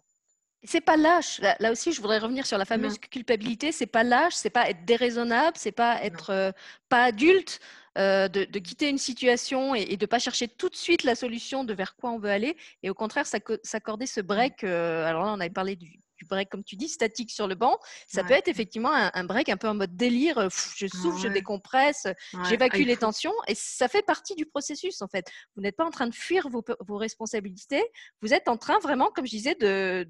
C'est pas lâche. Là, aussi, je voudrais revenir sur la fameuse culpabilité. C'est pas lâche, c'est pas être déraisonnable, c'est pas être euh, pas adulte. Euh, de, quitter une situation et, de ne pas chercher tout de suite la solution de vers quoi on veut aller, et au contraire s'accorder ce break. Euh, alors là, on avait parlé du, du break, comme tu dis, statique sur le banc. Ça peut être effectivement un, break un peu en mode délire. Euh, je souffle, je décompresse, j'évacue les tensions. Et ça fait partie du processus, en fait. Vous n'êtes pas en train de fuir vos, responsabilités. Vous êtes en train vraiment, comme je disais, de,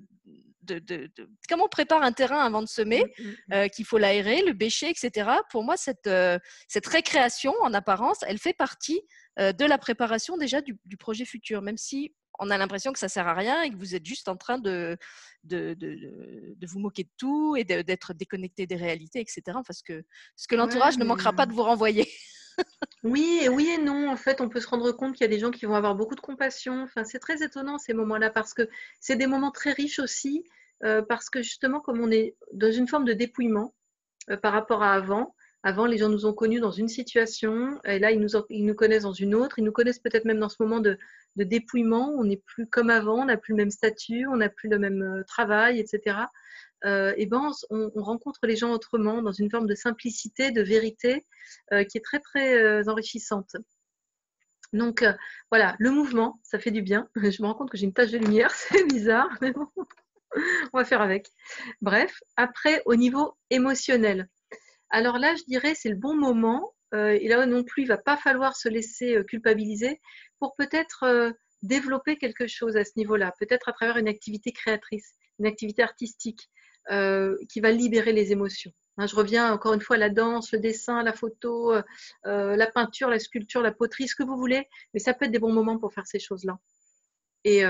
de, comment on prépare un terrain avant de semer, mmh, mmh, mmh. Euh, qu'il faut l'aérer, le bêcher, etc. Pour moi, cette, euh, cette récréation, en apparence, elle fait partie de la préparation déjà du, du, projet futur, même si on a l'impression que ça sert à rien et que vous êtes juste en train de, de, vous moquer de tout et d'être déconnecté des réalités, etc. Parce que ce que l'entourage ne manquera pas de vous renvoyer. oui, et oui et non. En fait, on peut se rendre compte qu'il y a des gens qui vont avoir beaucoup de compassion. Enfin, c'est très étonnant ces moments-là parce que c'est des moments très riches aussi. Euh, parce que justement, comme on est dans une forme de dépouillement euh, par rapport à avant, avant, les gens nous ont connus dans une situation, et là, ils nous, ils nous connaissent dans une autre. Ils nous connaissent peut-être même dans ce moment de, dépouillement. On n'est plus comme avant, on n'a plus le même statut, on n'a plus le même euh, travail, etc. Euh, et ben, on, rencontre les gens autrement, dans une forme de simplicité, de vérité, euh, qui est très très enrichissante. Donc voilà, le mouvement, ça fait du bien. Je me rends compte que j'ai une tache de lumière, c'est bizarre, mais bon, on va faire avec. Bref, après, au niveau émotionnel. Alors là, je dirais, c'est le bon moment. et là non plus, il va pas falloir se laisser culpabiliser pour peut-être euh, développer quelque chose à ce niveau-là, peut-être à travers une activité créatrice, une activité artistique euh, qui va libérer les émotions. Hein, je reviens encore une fois à la danse, le dessin, la photo, euh, la peinture, la sculpture, la poterie, ce que vous voulez, mais ça peut être des bons moments pour faire ces choses-là. Et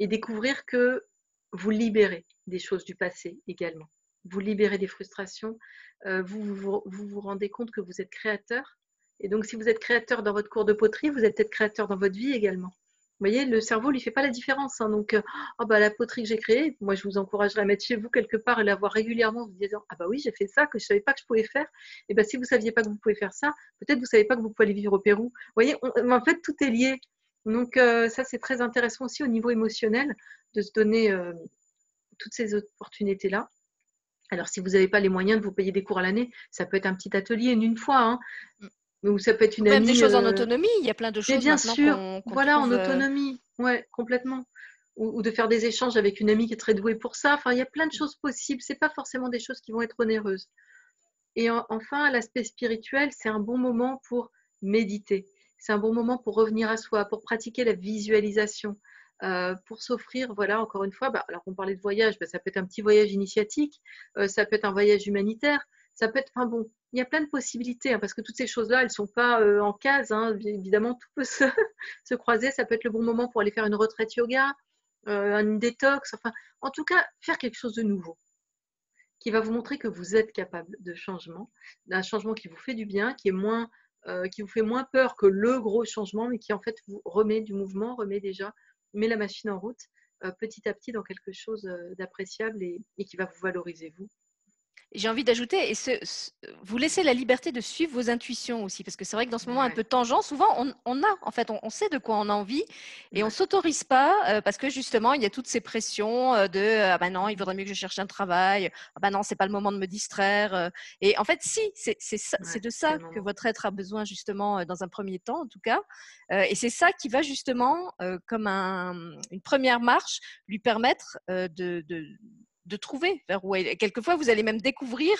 découvrir que vous libérez des choses du passé également. Vous libérez des frustrations. vous, vous, vous rendez compte que vous êtes créateur et donc, si vous êtes créateur dans votre cours de poterie, vous êtes peut-être créateur dans votre vie également. Vous voyez, le cerveau ne lui fait pas la différence. Hein. Donc, euh, oh, bah, la poterie que j'ai créée, moi, je vous encouragerais à mettre chez vous quelque part et la voir régulièrement en vous disant Ah, bah oui, j'ai fait ça, que je ne savais pas que je pouvais faire. Et bien, si vous ne saviez pas que vous pouvez faire ça, peut-être vous ne savez pas que vous pouvez aller vivre au Pérou. Vous voyez, en fait, tout est lié. Donc, euh, ça, c'est très intéressant aussi au niveau émotionnel de se donner euh, toutes ces opportunités-là. Alors, si vous n'avez pas les moyens de vous payer des cours à l'année, ça peut être un petit atelier une, une fois. Hein. Mm. Ou ça peut être une Même des choses en euh, autonomie, il y a plein de choses. bien sûr, voilà, en euh, autonomie, ouais, complètement. Ou, de faire des échanges avec une amie qui est très douée pour ça. Enfin, il y a plein de choses possibles. C'est pas forcément des choses qui vont être onéreuses. Et enfin, l'aspect spirituel, c'est un bon moment pour méditer. C'est un bon moment pour revenir à soi, pour pratiquer la visualisation, euh, pour s'offrir, voilà, encore une fois, bah, alors on parlait de voyage, bah, ça peut être un petit voyage initiatique, ça peut être un voyage humanitaire, Ça peut être, enfin bon, il y a plein de possibilités hein, parce que toutes ces choses-là, elles ne sont pas euh, en case. Hein. Évidemment, tout peut se, croiser. Ça peut être le bon moment pour aller faire une retraite yoga, euh, une détox. Enfin, en tout cas, faire quelque chose de nouveau qui va vous montrer que vous êtes capable de changement, d'un changement qui vous fait du bien, qui est moins, euh, qui vous fait moins peur que le gros changement, mais qui en fait vous remet du mouvement, remet déjà, met la machine en route petit à petit dans quelque chose d'appréciable et qui va vous valoriser vous j'ai envie d'ajouter, et vous laissez la liberté de suivre vos intuitions aussi, parce que c'est vrai que dans ce moment un peu tangent, souvent on, a, en fait, on, sait de quoi on a envie, et on s'autorise pas euh, parce que justement il y a toutes ces pressions euh, de ah ben non, il vaudrait mieux que je cherche un travail, ah ben non, c'est pas le moment de me distraire. Euh. et en fait, si, c'est de ça que votre être a besoin justement dans un premier temps, en tout cas, et c'est ça qui va justement, comme une première marche, lui permettre de de trouver vers où elle. Quelquefois, vous allez même découvrir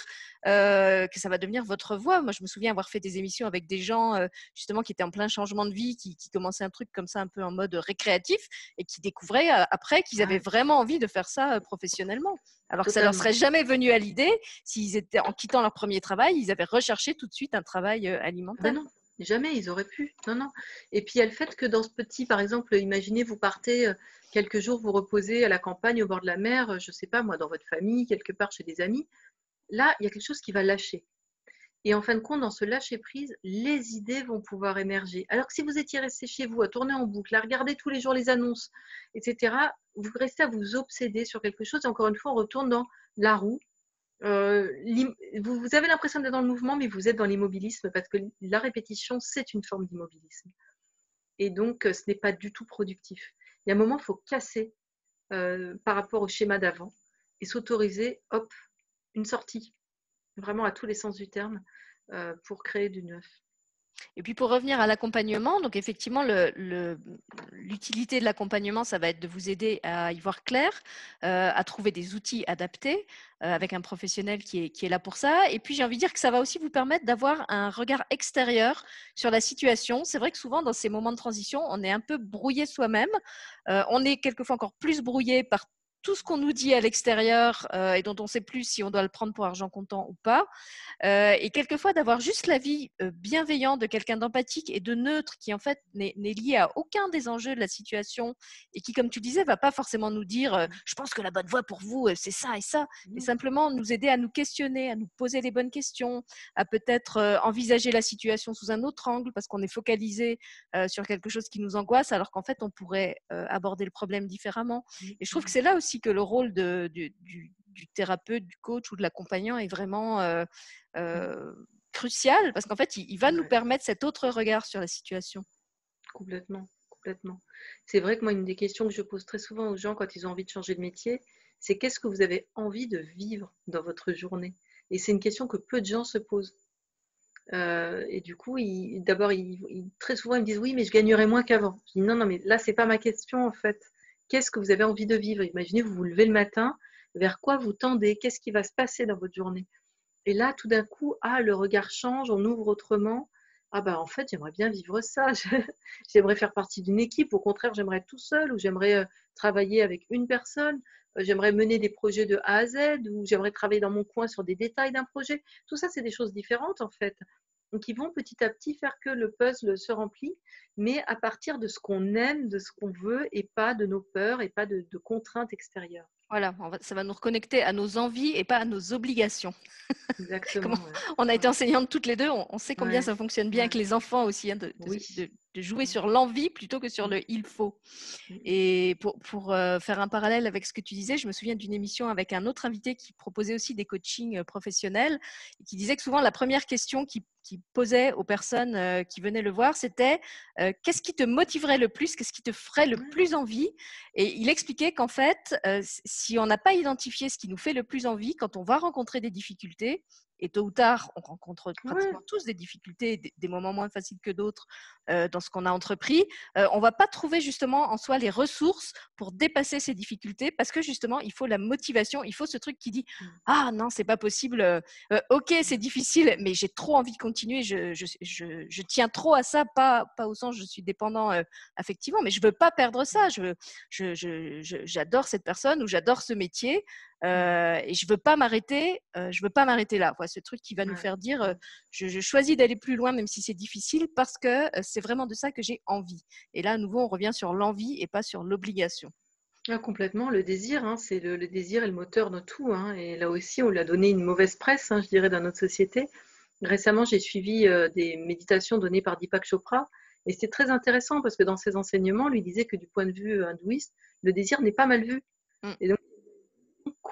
euh, que ça va devenir votre voie. Moi, je me souviens avoir fait des émissions avec des gens euh, justement qui étaient en plein changement de vie, qui, commençaient un truc comme ça un peu en mode récréatif et qui découvraient euh, après qu'ils avaient vraiment envie de faire ça professionnellement. Alors que ça leur serait jamais venu à l'idée s'ils étaient en quittant leur premier travail, ils avaient recherché tout de suite un travail alimentaire. non. Jamais, ils auraient pu. Non, non. Et puis il y a le fait que dans ce petit, par exemple, imaginez, vous partez quelques jours vous reposez à la campagne, au bord de la mer, euh, je ne sais pas, moi, dans votre famille, quelque part chez des amis, là, il y a quelque chose qui va lâcher. Et en fin de compte, dans ce lâcher-prise, les idées vont pouvoir émerger. Alors que si vous étiez resté chez vous, à tourner en boucle, à regarder tous les jours les annonces, etc., vous restez à vous obséder sur quelque chose. Et encore une fois, on retourne dans la roue. Euh, vous avez l'impression d'être dans le mouvement, mais vous êtes dans l'immobilisme parce que la répétition, c'est une forme d'immobilisme. Et donc, euh, ce n'est pas du tout productif il y a un moment, il faut casser euh, par rapport au schéma d'avant et s'autoriser, hop, une sortie, vraiment à tous les sens du terme, pour créer du neuf. Et puis pour revenir à l'accompagnement, donc effectivement, l'utilité de l'accompagnement, ça va être de vous aider à y voir clair, euh, à trouver des outils adaptés euh, avec un professionnel qui est, là pour ça. Et puis j'ai envie de dire que ça va aussi vous permettre d'avoir un regard extérieur sur la situation. C'est vrai que souvent dans ces moments de transition, on est un peu brouillé soi-même. Euh, on est quelquefois encore plus brouillé par tout ce qu'on nous dit à l'extérieur euh, et dont on ne sait plus si on doit le prendre pour argent comptant ou pas. Euh, et quelquefois d'avoir juste l'avis euh, bienveillant de quelqu'un d'empathique et de neutre qui en fait n'est lié à aucun des enjeux de la situation et qui, comme tu disais, va pas forcément nous dire je pense que la bonne voie pour vous c'est ça et ça, mais simplement nous aider à nous questionner, à nous poser les bonnes questions, à peut-être envisager la situation sous un autre angle parce qu'on est focalisé sur quelque chose qui nous angoisse alors qu'en fait on pourrait aborder le problème différemment. Et je trouve que c'est là aussi que le rôle du, thérapeute, du coach ou de l'accompagnant est vraiment euh, mmh. euh, crucial parce qu'en fait, il, va nous permettre cet autre regard sur la situation. Complètement, complètement. C'est vrai que moi, une des questions que je pose très souvent aux gens quand ils ont envie de changer de métier, c'est qu'est-ce que vous avez envie de vivre dans votre journée? Et c'est une question que peu de gens se posent. Euh, et du coup, d'abord, très souvent, ils me disent oui, mais je gagnerais moins qu'avant. Je dis non, non, mais là, c'est pas ma question en fait qu'est-ce que vous avez envie de vivre? Imaginez, vous vous levez le matin, vers quoi vous tendez? Qu'est-ce qui va se passer dans votre journée? Et là, tout d'un coup, ah, le regard change, on ouvre autrement. Ah ben en fait, j'aimerais bien vivre ça. j'aimerais faire partie d'une équipe. Au contraire, j'aimerais être tout seul ou j'aimerais euh, travailler avec une personne. Euh, j'aimerais mener des projets de A à Z ou j'aimerais travailler dans mon coin sur des détails d'un projet. Tout ça, c'est des choses différentes en fait. Donc, ils vont petit à petit faire que le puzzle se remplit, mais à partir de ce qu'on aime, de ce qu'on veut, et pas de nos peurs et pas de, contraintes extérieures. Voilà, ça va nous reconnecter à nos envies et pas à nos obligations. Exactement. On a été enseignantes toutes les deux, on, sait combien ça fonctionne bien avec les enfants aussi, hein, de, de jouer sur l'envie plutôt que sur le il faut. Mmh. Et pour, pour euh, faire un parallèle avec ce que tu disais, je me souviens d'une émission avec un autre invité qui proposait aussi des coachings euh, professionnels et qui disait que souvent la première question qui, qui posait aux personnes euh, qui venaient le voir, c'était qu'est-ce qui te motiverait le plus, qu'est-ce qui te ferait le plus envie? Et il expliquait qu'en fait, si on n'a pas identifié ce qui nous fait le plus envie, quand on va rencontrer des difficultés, et tôt ou tard, on rencontre pratiquement tous des difficultés, des, moments moins faciles que d'autres euh, dans ce qu'on a entrepris. Euh, on ne va pas trouver justement en soi les ressources pour dépasser ces difficultés parce que justement, il faut la motivation, il faut ce truc qui dit mmh. Ah non, c'est pas possible, euh, ok, c'est difficile, mais j'ai trop envie de continuer, je, je, je, je, tiens trop à ça, pas, pas au sens je suis dépendant affectivement, mais je veux pas perdre ça, j'adore cette personne ou j'adore ce métier. Et je veux pas m'arrêter, je veux pas m'arrêter là. Voilà, ce truc qui va nous faire dire, je, choisis d'aller plus loin, même si c'est difficile, parce que c'est vraiment de ça que j'ai envie. Et là, à nouveau, on revient sur l'envie et pas sur l'obligation. Ah, complètement, le désir, hein, c'est le, désir est le moteur de tout. Hein, et là aussi, on lui a donné une mauvaise presse, hein, je dirais, dans notre société. Récemment, j'ai suivi des méditations données par Deepak Chopra. Et c'était très intéressant parce que dans ses enseignements, lui disait que du point de vue hindouiste, le désir n'est pas mal vu. Mmh. Et donc,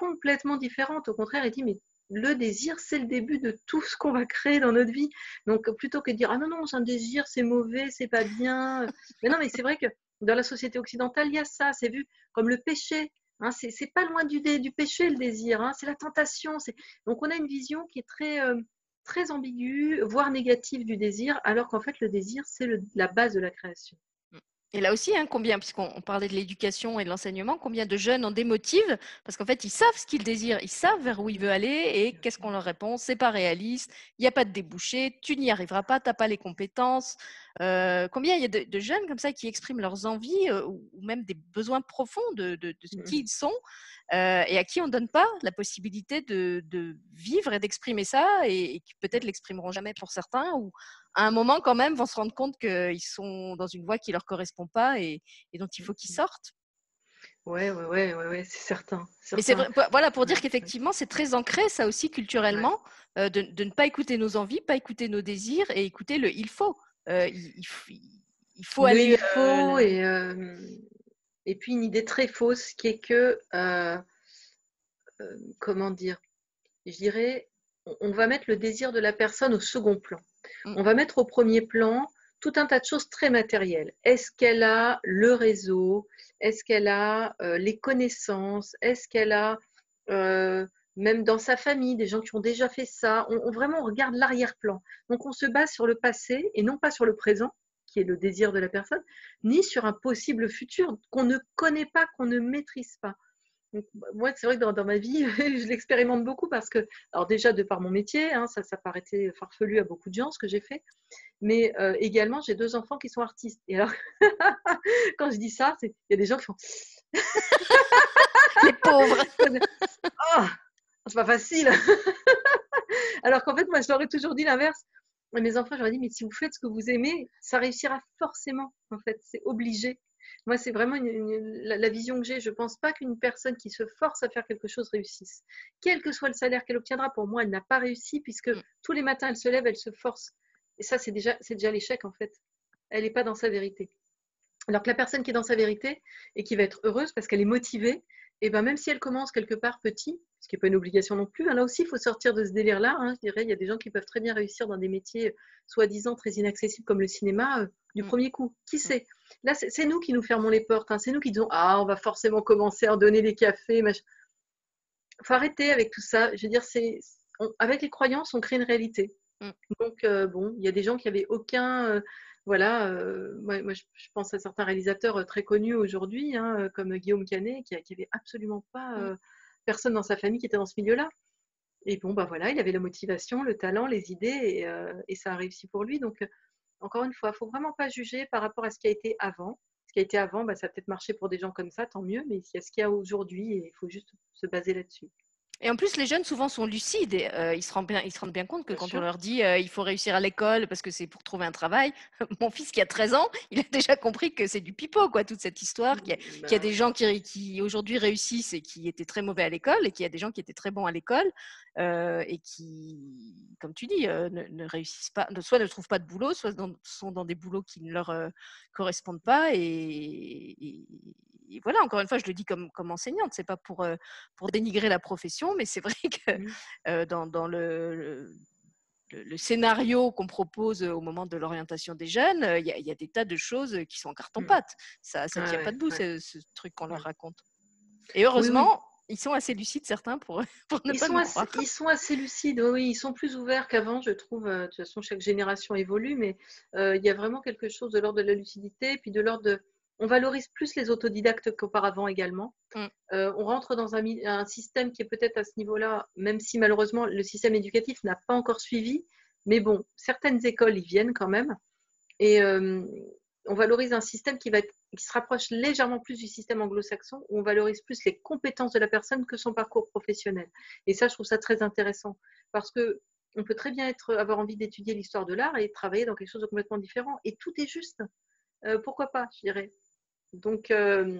complètement différente. Au contraire, il dit, mais le désir, c'est le début de tout ce qu'on va créer dans notre vie. Donc, plutôt que de dire, ah non, non, j'ai un désir, c'est mauvais, c'est pas bien. Mais non, mais c'est vrai que dans la société occidentale, il y a ça, c'est vu comme le péché. Hein, c'est pas loin du, du péché, le désir, hein, c'est la tentation. Donc, on a une vision qui est très, euh, très ambiguë, voire négative du désir, alors qu'en fait, le désir, c'est la base de la création. Et là aussi, hein, combien, puisqu'on parlait de l'éducation et de l'enseignement, combien de jeunes en démotivent parce qu'en fait, ils savent ce qu'ils désirent, ils savent vers où ils veulent aller et qu'est-ce qu'on leur répond C'est pas réaliste, il n'y a pas de débouché, tu n'y arriveras pas, tu n'as pas les compétences. Euh, combien il y a de, jeunes comme ça qui expriment leurs envies euh, ou, même des besoins profonds de, de, de mmh. qui ils sont euh, et à qui on ne donne pas la possibilité de, vivre et d'exprimer ça et, qui peut-être l'exprimeront jamais pour certains ou à un moment quand même vont se rendre compte qu'ils sont dans une voie qui ne leur correspond pas et, dont il faut qu'ils mmh. sortent. Ouais, ouais, ouais, ouais, c'est certain. Mais c'est voilà pour dire qu'effectivement c'est très ancré ça aussi culturellement euh, de, ne pas écouter nos envies, pas écouter nos désirs et écouter le il faut. Euh, il, faut aller. Il faut et et puis une idée très fausse qui est que, euh, euh, comment dire, je dirais, on va mettre le désir de la personne au second plan. Mm. On va mettre au premier plan tout un tas de choses très matérielles. Est-ce qu'elle a le réseau? Est-ce qu'elle a euh, les connaissances? Est-ce qu'elle a, même dans sa famille, des gens qui ont déjà fait ça? On, Vraiment, on regarde l'arrière-plan. Donc, on se base sur le passé et non pas sur le présent qui est le désir de la personne, ni sur un possible futur qu'on ne connaît pas, qu'on ne maîtrise pas. Moi, c'est vrai que dans, ma vie, je l'expérimente beaucoup parce que, alors déjà de par mon métier, hein, ça, ça paraissait farfelu à beaucoup de gens ce que j'ai fait, mais euh, également j'ai deux enfants qui sont artistes. Et alors, quand je dis ça, il y a des gens qui font les pauvres. oh, c'est pas facile. alors qu'en fait, moi, je leur ai toujours dit l'inverse mes enfants, j'aurais dit, mais si vous faites ce que vous aimez, ça réussira forcément, en fait, c'est obligé. Moi, c'est vraiment la, vision que j'ai. Je ne pense pas qu'une personne qui se force à faire quelque chose réussisse. Quel que soit le salaire qu'elle obtiendra, pour moi, elle n'a pas réussi puisque mm. tous les matins, elle se lève, elle se force. Et ça, c'est déjà, déjà l'échec, en fait. Elle n'est pas dans sa vérité. Alors que la personne qui est dans sa vérité et qui va être heureuse parce qu'elle est motivée, et ben même si elle commence quelque part petit, ce qui n'est pas une obligation non plus, hein, là aussi, il faut sortir de ce délire-là. Hein, je dirais, il y a des gens qui peuvent très bien réussir dans des métiers euh, soi-disant très inaccessibles comme le cinéma euh, du mm. premier coup. Qui mm. sait? Là, c'est nous qui nous fermons les portes. Hein, c'est nous qui disons Ah, on va forcément commencer à donner des cafés. Il faut arrêter avec tout ça. Je veux dire, c'est avec les croyances, on crée une réalité. Mm. Donc, euh, bon, il y a des gens qui n'avaient aucun voilà, euh, moi, je, pense à certains réalisateurs euh, très connus aujourd'hui, hein, euh, comme Guillaume Canet, qui, n'avait absolument pas mmh. personne dans sa famille qui était dans ce milieu-là. Et bon, bah voilà, il avait la motivation, le talent, les idées, et, ça a réussi pour lui. Donc, encore une fois, il ne faut vraiment pas juger par rapport à ce qui a été avant. Ce qui a été avant, bah, ça a peut-être marché pour des gens comme ça, tant mieux, mais il y a ce qu'il y a aujourd'hui, et il faut juste se baser là-dessus. Et en plus, les jeunes souvent sont lucides. Et, euh, ils, se rendent bien, ils se rendent bien compte que quand on leur dit euh, il faut réussir à l'école parce que c'est pour trouver un travail, mon fils qui a 13 ans, il a déjà compris que c'est du pipeau, quoi, toute cette histoire. Qu'il y, a bah des gens qui, qui aujourd'hui réussissent et qui étaient très mauvais à l'école, et qu'il y a des gens qui étaient très bons à l'école euh, et qui, comme tu dis, ne, réussissent pas, soit ne trouvent pas de boulot, soit sont dans des boulots qui ne leur correspondent pas. et, voilà, encore une fois, je le dis comme, comme enseignante, c'est pas pour, pour dénigrer la profession, mais c'est vrai que dans, dans le, le, scénario qu'on propose au moment de l'orientation des jeunes, il y, a des tas de choses qui sont en carton-pâte. Mmh. Ça ne tient pas debout, ce, truc qu'on leur raconte. Et heureusement, ils sont assez lucides, certains, pour, pour ne ils pas sont assez, Ils sont assez lucides, oui, ils sont plus ouverts qu'avant, je trouve. De toute façon, chaque génération évolue, mais il y a vraiment quelque chose de l'ordre de la lucidité, puis de l'ordre de on valorise plus les autodidactes qu'auparavant également. Mm. Euh, on rentre dans un, système qui est peut-être à ce niveau-là, même si malheureusement le système éducatif n'a pas encore suivi. Mais bon, certaines écoles y viennent quand même. Et, euh, on valorise un système qui, va qui se rapproche légèrement plus du système anglo-saxon, où on valorise plus les compétences de la personne que son parcours professionnel. Et ça, je trouve ça très intéressant, parce que on peut très bien être, avoir envie d'étudier l'histoire de l'art et travailler dans quelque chose de complètement différent. Et tout est juste. Euh, pourquoi pas, je dirais. Donc, euh,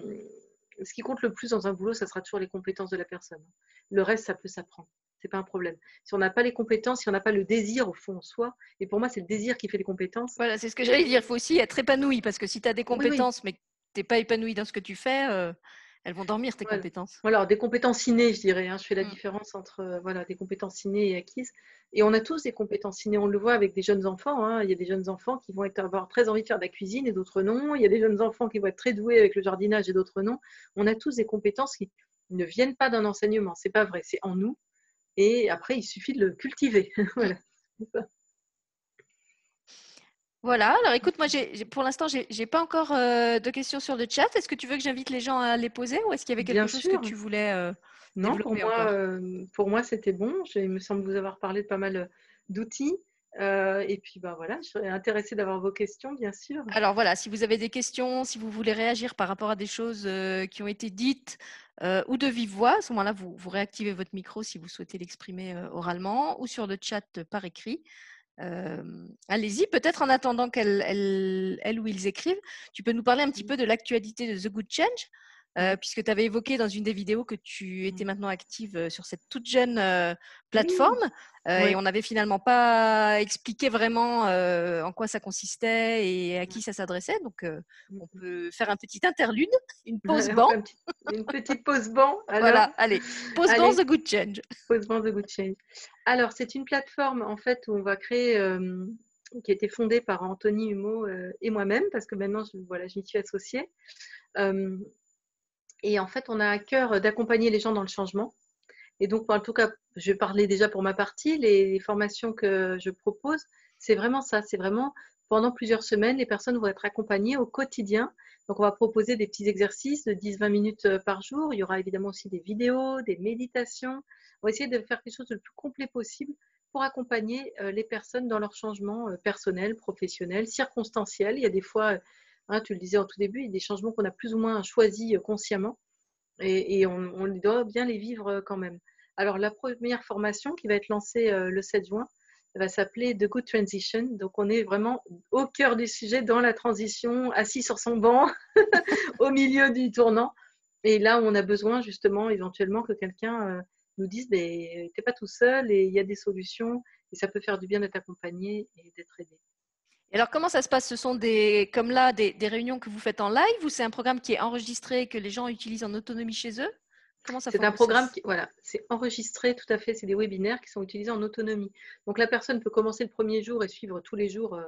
ce qui compte le plus dans un boulot, ça sera toujours les compétences de la personne. Le reste, ça peut s'apprendre. C'est pas un problème. Si on n'a pas les compétences, si on n'a pas le désir au fond en soi, et pour moi, c'est le désir qui fait les compétences. Voilà, c'est ce que j'allais dire. Il faut aussi être épanoui parce que si tu as des compétences, mais que tu n'es pas épanoui dans ce que tu fais, euh, elles vont dormir tes compétences. Voilà, des compétences innées, je dirais. Hein. Je fais la mmh. différence entre euh, voilà, des compétences innées et acquises. Et on a tous des compétences innées. On le voit avec des jeunes enfants. Hein. Il y a des jeunes enfants qui vont être, avoir très envie de faire de la cuisine et d'autres non. Il y a des jeunes enfants qui vont être très doués avec le jardinage et d'autres non. On a tous des compétences qui ne viennent pas d'un enseignement. C'est pas vrai. C'est en nous. Et après, il suffit de le cultiver. voilà. Voilà, alors écoute, moi pour l'instant, je n'ai pas encore euh, de questions sur le chat. Est-ce que tu veux que j'invite les gens à les poser ou est-ce qu'il y avait quelque chose que tu voulais euh, Non, pour moi, euh, pour moi, c'était bon. il me semble vous avoir parlé de pas mal d'outils. et puis bah, voilà, je serais intéressée d'avoir vos questions, bien sûr. Alors voilà, si vous avez des questions, si vous voulez réagir par rapport à des choses qui ont été dites ou de vive voix, à ce moment-là, vous, vous réactivez votre micro si vous souhaitez l'exprimer oralement ou sur le chat par écrit allez-y, peut-être en attendant qu'elle elle, ou ils écrivent, tu peux nous parler un petit mmh. peu de l'actualité de The Good Change, puisque tu avais évoqué dans une des vidéos que tu étais mmh. maintenant active sur cette toute jeune plateforme. Et on n'avait finalement pas expliqué vraiment en quoi ça consistait et à qui ça s'adressait. Donc, mmh on peut faire un petit interlude, une pause banc. une petite pause banc. Voilà, allez, pause banc The Good Change. Pause banc The Good Change. Alors, c'est une plateforme en fait où on va créer, qui a été fondée par Anthony Humeau et moi-même, parce que maintenant, je, voilà, j'y suis associée. Et en fait, on a à cœur d'accompagner les gens dans le changement. Et donc, en tout cas, je vais parler déjà pour ma partie, les formations que je propose, c'est vraiment ça. C'est vraiment pendant plusieurs semaines, les personnes vont être accompagnées au quotidien. Donc, on va proposer des petits exercices de 10-20 minutes euh, par jour. Il y aura évidemment aussi des vidéos, des méditations. On va essayer de faire quelque chose de le plus complet possible pour accompagner euh, les personnes dans leur changement euh, personnel, professionnel, circonstanciel. Il y a des fois, hein, tu le disais au tout début, il y a des changements qu'on a plus ou moins choisis consciemment et, on, doit bien les vivre quand même. Alors, la première formation qui va être lancée euh, le 7 juin va s'appeler The Good Transition. Donc, on est vraiment au cœur du sujet dans la transition, assis sur son banc, au milieu du tournant. Et là, on a besoin justement, éventuellement, que quelqu'un euh, nous dise mais tu n'es pas tout seul et il y a des solutions et ça peut faire du bien d'être accompagné et d'être aidé. Alors, comment ça se passe? Ce sont des, comme là, des, des réunions que vous faites en live ou c'est un programme qui est enregistré et que les gens utilisent en autonomie chez eux? C'est un programme qui, voilà, c'est enregistré tout à fait. C'est des webinaires qui sont utilisés en autonomie. Donc la personne peut commencer le premier jour et suivre tous les jours euh,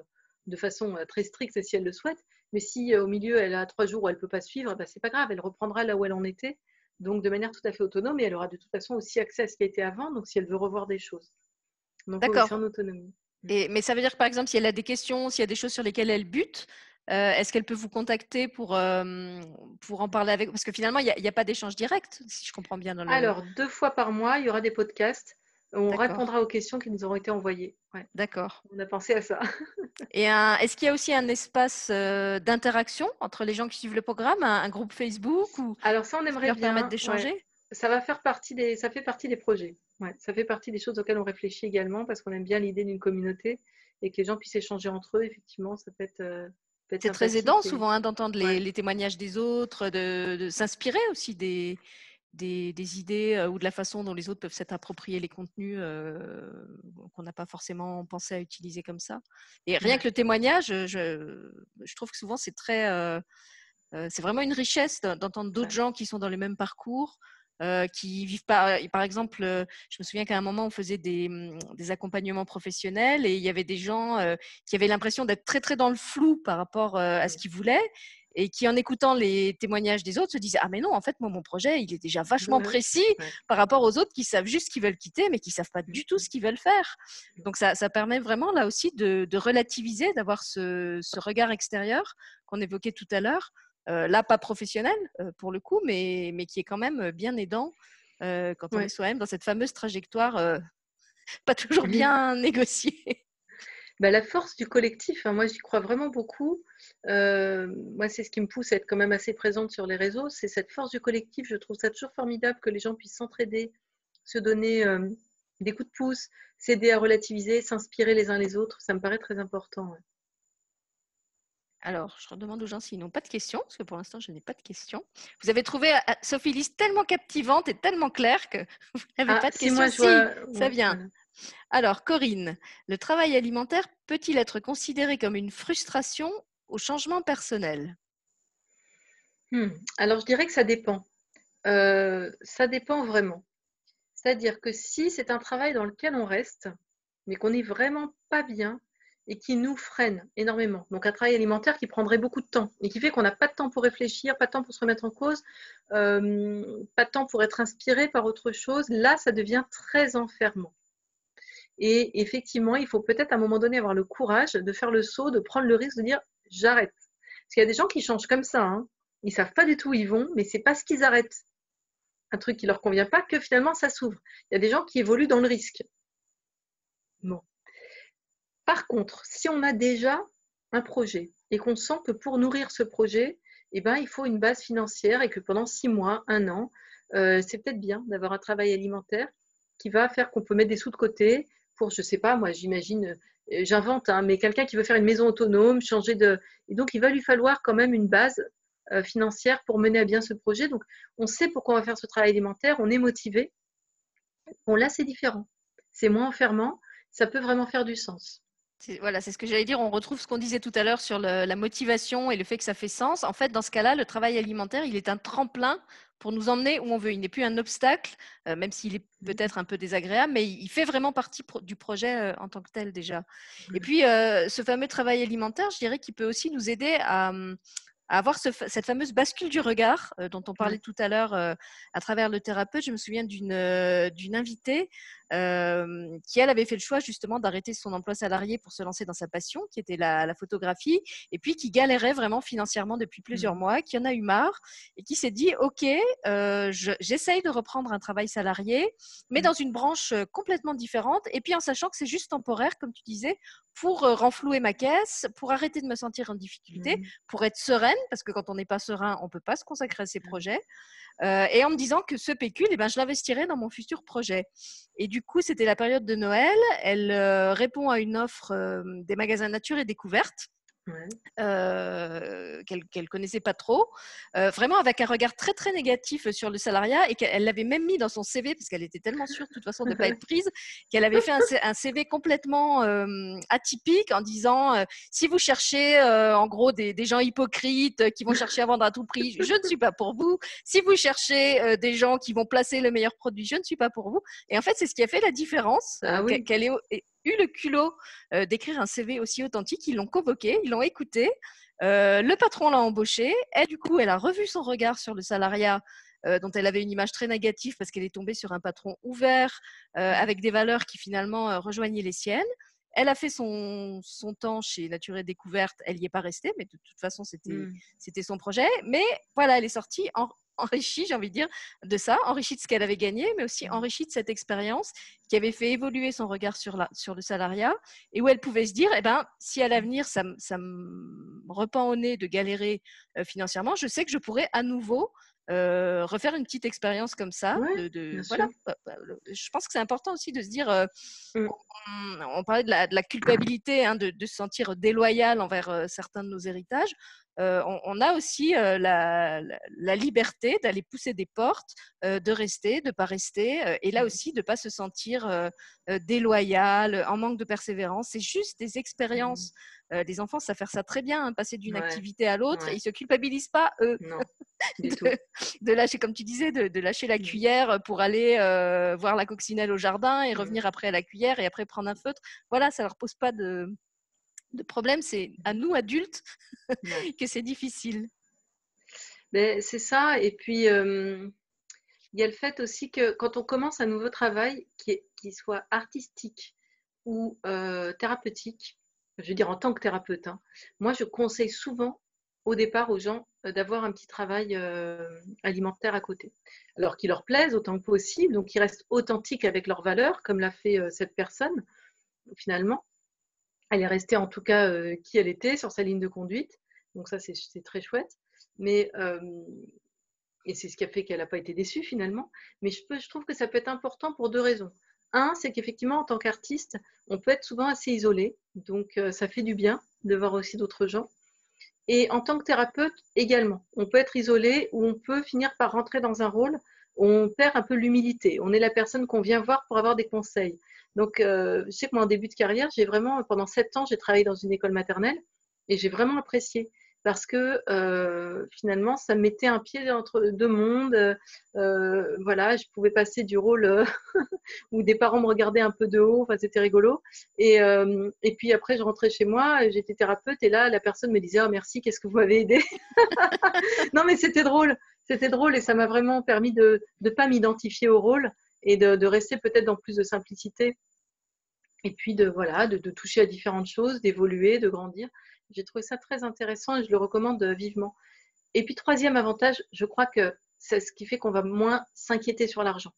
de façon euh, très stricte si elle le souhaite. Mais si euh, au milieu elle a trois jours où elle ne peut pas suivre, bah, c'est pas grave, elle reprendra là où elle en était. Donc de manière tout à fait autonome et elle aura de toute façon aussi accès à ce qui a été avant. Donc si elle veut revoir des choses. Donc c'est en autonomie. Et, mais ça veut dire que par exemple, si elle a des questions, s'il y a des choses sur lesquelles elle bute, euh, est-ce qu'elle peut vous contacter pour, euh, pour en parler avec Parce que finalement, il n'y a, pas d'échange direct, si je comprends bien. Alors, deux fois par mois, il y aura des podcasts. On répondra aux questions qui nous auront été envoyées. D'accord. On a pensé à ça. Et est-ce qu'il y a aussi un espace euh, d'interaction entre les gens qui suivent le programme, un, groupe Facebook ou Alors ça, on aimerait leur bien permettre d'échanger? Ça va faire partie des, ça fait partie des projets. ça fait partie des choses auxquelles on réfléchit également parce qu'on aime bien l'idée d'une communauté et que les gens puissent échanger entre eux. Effectivement, ça peut être c'est très aidant souvent hein, d'entendre les, témoignages des autres, de, s'inspirer aussi des, des, idées euh, ou de la façon dont les autres peuvent s'être appropriés les contenus euh, qu'on n'a pas forcément pensé à utiliser comme ça. Et rien que le témoignage, je, je trouve que souvent c'est très... Euh, c'est vraiment une richesse d'entendre d'autres gens qui sont dans les mêmes parcours, euh, qui vivent. Par exemple, euh, je me souviens qu'à un moment, on faisait des, mmh, des, accompagnements professionnels et il y avait des gens euh, qui avaient l'impression d'être très, très dans le flou par rapport à ce qu'ils voulaient et qui, en écoutant les témoignages des autres, se disaient Ah, mais non, en fait, moi, mon projet, il est déjà vachement précis par rapport aux autres qui savent juste ce qu'ils veulent quitter, mais qui ne savent pas du tout ce qu'ils veulent faire. Donc, ça, ça, permet vraiment, là aussi, de, de relativiser, d'avoir ce, ce, regard extérieur qu'on évoquait tout à l'heure, là pas professionnel euh, pour le coup, mais, mais qui est quand même bien aidant euh, quand on est soi-même dans cette fameuse trajectoire pas toujours bien négociée. bah, La force du collectif, hein, moi j'y crois vraiment beaucoup. Euh, moi, c'est ce qui me pousse à être quand même assez présente sur les réseaux, c'est cette force du collectif. Je trouve ça toujours formidable que les gens puissent s'entraider, se donner euh, des coups de pouce, s'aider à relativiser, s'inspirer les uns les autres. Ça me paraît très important. Alors, je redemande aux gens s'ils n'ont pas de questions, parce que pour l'instant, je n'ai pas de questions. Vous avez trouvé euh, Sophie Lys tellement captivante et tellement claire que vous n'avez ah, pas de questions. Si, ça vient. Alors, Corinne, le travail alimentaire peut-il être considéré comme une frustration au changement personnel? Hmm. Alors, je dirais que ça dépend. Euh, ça dépend vraiment. C'est-à-dire que si c'est un travail dans lequel on reste, mais qu'on n'est vraiment pas bien, et qui nous freine énormément. Donc un travail alimentaire qui prendrait beaucoup de temps et qui fait qu'on n'a pas de temps pour réfléchir, pas de temps pour se remettre en cause, euh, pas de temps pour être inspiré par autre chose. Là, ça devient très enfermant. Et effectivement, il faut peut-être à un moment donné avoir le courage de faire le saut, de prendre le risque de dire j'arrête. Parce qu'il y a des gens qui changent comme ça. Hein. Ils savent pas du tout où ils vont, mais c'est parce qu'ils arrêtent un truc qui leur convient pas que finalement ça s'ouvre. Il y a des gens qui évoluent dans le risque. Bon. Par contre, si on a déjà un projet et qu'on sent que pour nourrir ce projet, eh ben, il faut une base financière et que pendant six mois, un an, euh, c'est peut-être bien d'avoir un travail alimentaire qui va faire qu'on peut mettre des sous de côté pour, je ne sais pas, moi j'imagine, euh, j'invente, hein, mais quelqu'un qui veut faire une maison autonome, changer de... Et donc il va lui falloir quand même une base euh, financière pour mener à bien ce projet. Donc on sait pourquoi on va faire ce travail alimentaire, on est motivé. Bon là c'est différent, c'est moins enfermant, ça peut vraiment faire du sens. Voilà, c'est ce que j'allais dire. On retrouve ce qu'on disait tout à l'heure sur la motivation et le fait que ça fait sens. En fait, dans ce cas-là, le travail alimentaire, il est un tremplin pour nous emmener où on veut. Il n'est plus un obstacle, euh, même s'il est mmh. peut-être un peu désagréable, mais il fait vraiment partie du projet euh, en tant que tel déjà. Et puis, euh, ce fameux travail alimentaire, je dirais qu'il peut aussi nous aider à, avoir cette fameuse bascule du regard dont on parlait tout à l'heure à travers le thérapeute. Je me souviens d'une invitée qui, elle, avait fait le choix justement d'arrêter son emploi salarié pour se lancer dans sa passion, qui était la, photographie, et puis qui galérait vraiment financièrement depuis plusieurs mmh. mois, qui en a eu marre et qui s'est dit, OK, j'essaye de reprendre un travail salarié, mais mmh. dans une branche complètement différente, et puis en sachant que c'est juste temporaire, comme tu disais, pour renflouer ma caisse, pour arrêter de me sentir en difficulté, mmh. pour être sereine, parce que quand on n'est pas serein, on ne peut pas se consacrer à ses projets. Euh, et en me disant que ce pécule, eh ben, je l'investirais dans mon futur projet. Et du coup, c'était la période de Noël. Elle euh, répond à une offre euh, des magasins Nature et Découverte euh, qu'elle ne connaissait pas trop, euh, vraiment avec un regard très très négatif sur le salariat et qu'elle l'avait même mis dans son CV parce qu'elle était tellement sûre de toute façon de ne pas être prise qu'elle avait fait un, CV complètement euh, atypique en disant si vous cherchez en gros des, des, gens hypocrites qui vont chercher à vendre à tout prix, je ne suis pas pour vous. Si vous cherchez des gens qui vont placer le meilleur produit, je ne suis pas pour vous. Et en fait, c'est ce qui a fait la différence, ah qu'elle est eu le culot euh, d'écrire un CV aussi authentique. Ils l'ont convoqué, ils l'ont écouté. Euh, le patron l'a embauché. Et du coup, elle a revu son regard sur le salariat euh, dont elle avait une image très négative parce qu'elle est tombée sur un patron ouvert avec des valeurs qui finalement rejoignaient les siennes. Elle a fait son, son, temps chez Nature et Découverte. Elle n'y est pas restée, mais de toute façon, c'était mmh. son projet. Mais voilà, elle est sortie en, enrichie, j'ai envie de dire, de ça, enrichie de ce qu'elle avait gagné, mais aussi mmh. enrichie de cette expérience qui avait fait évoluer son regard sur, la, sur le salariat et où elle pouvait se dire, eh ben, si à l'avenir ça, ça me repend au nez de galérer euh, financièrement, je sais que je pourrais à nouveau euh, refaire une petite expérience comme ça. de, voilà. Bah, je pense que c'est important aussi de se dire, euh, mmh. on, parlait de la, de la culpabilité, hein, de, de, se sentir déloyal envers certains de nos héritages. Euh, on, a aussi euh, la, liberté d'aller pousser des portes, euh, de rester, de ne pas rester, et là mmh. aussi de ne pas se sentir déloyal, en manque de persévérance. C'est juste des expériences. Mmh. les enfants savent faire ça très bien, hein, passer d'une activité à l'autre, ils ne se culpabilisent pas, eux, de, lâcher, comme tu disais, de, lâcher la mmh. cuillère pour aller voir la coccinelle au jardin et revenir après à la cuillère et après prendre un feutre. Voilà, ça ne leur pose pas de, le problème, c'est à nous, adultes, que c'est difficile. Mais c'est ça. Et puis, il y a le fait aussi que quand on commence un nouveau travail, qui, soit artistique ou thérapeutique, je veux dire en tant que thérapeute, hein, moi, je conseille souvent au départ aux gens d'avoir un petit travail alimentaire à côté. Alors qu'il leur plaise autant que possible, donc qu'ils restent authentiques avec leurs valeurs, comme l'a fait cette personne, finalement elle est restée en tout cas qui elle était sur sa ligne de conduite. Donc ça, c'est très chouette. Mais et c'est ce qui a fait qu'elle n'a pas été déçue finalement. Mais je, trouve que ça peut être important pour deux raisons. Un, c'est qu'effectivement, en tant qu'artiste, on peut être souvent assez isolé. Donc, ça fait du bien de voir aussi d'autres gens. Et en tant que thérapeute également, on peut être isolé ou on peut finir par rentrer dans un rôle où on perd un peu l'humilité. On est la personne qu'on vient voir pour avoir des conseils. Donc, je sais que moi, en début de carrière, j'ai vraiment, pendant sept ans, j'ai travaillé dans une école maternelle et j'ai vraiment apprécié parce que euh, finalement, ça mettait un pied entre deux mondes. Euh, voilà, je pouvais passer du rôle euh, où des parents me regardaient un peu de haut, enfin, c'était rigolo. Et, et, puis après, je rentrais chez moi, j'étais thérapeute, et là, la personne me disait oh, merci, qu'est-ce que vous m'avez aidé? Non, mais c'était drôle, c'était drôle, et ça m'a vraiment permis de ne pas m'identifier au rôle et de, rester peut-être dans plus de simplicité. Et puis de voilà, de, toucher à différentes choses, d'évoluer, de grandir. J'ai trouvé ça très intéressant et je le recommande vivement. Et puis, troisième avantage, je crois que c'est ce qui fait qu'on va moins s'inquiéter sur l'argent.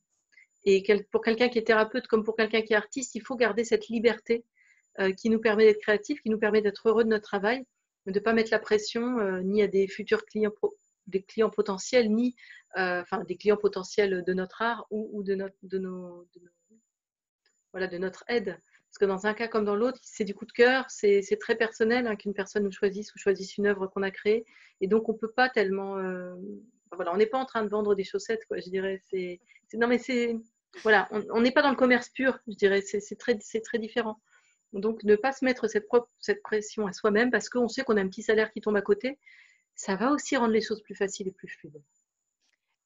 Et pour quelqu'un qui est thérapeute comme pour quelqu'un qui est artiste, il faut garder cette liberté euh, qui nous permet d'être créatif, qui nous permet d'être heureux de notre travail, de ne pas mettre la pression euh, ni à des futurs clients, des clients potentiels, ni euh, enfin des clients potentiels de notre art ou, de, notre, de, nos, voilà, de notre aide. Parce que dans un cas comme dans l'autre, c'est du coup de cœur, c'est très personnel hein, qu'une personne nous choisisse ou choisisse une œuvre qu'on a créée. Et donc, on ne peut pas tellement. Euh, voilà, on n'est pas en train de vendre des chaussettes, quoi, je dirais. C'est non, mais c'est. Voilà, on n'est pas dans le commerce pur, je dirais. C'est très, très différent. Donc, ne pas se mettre cette pression à soi-même parce qu'on sait qu'on a un petit salaire qui tombe à côté, ça va aussi rendre les choses plus faciles et plus fluides.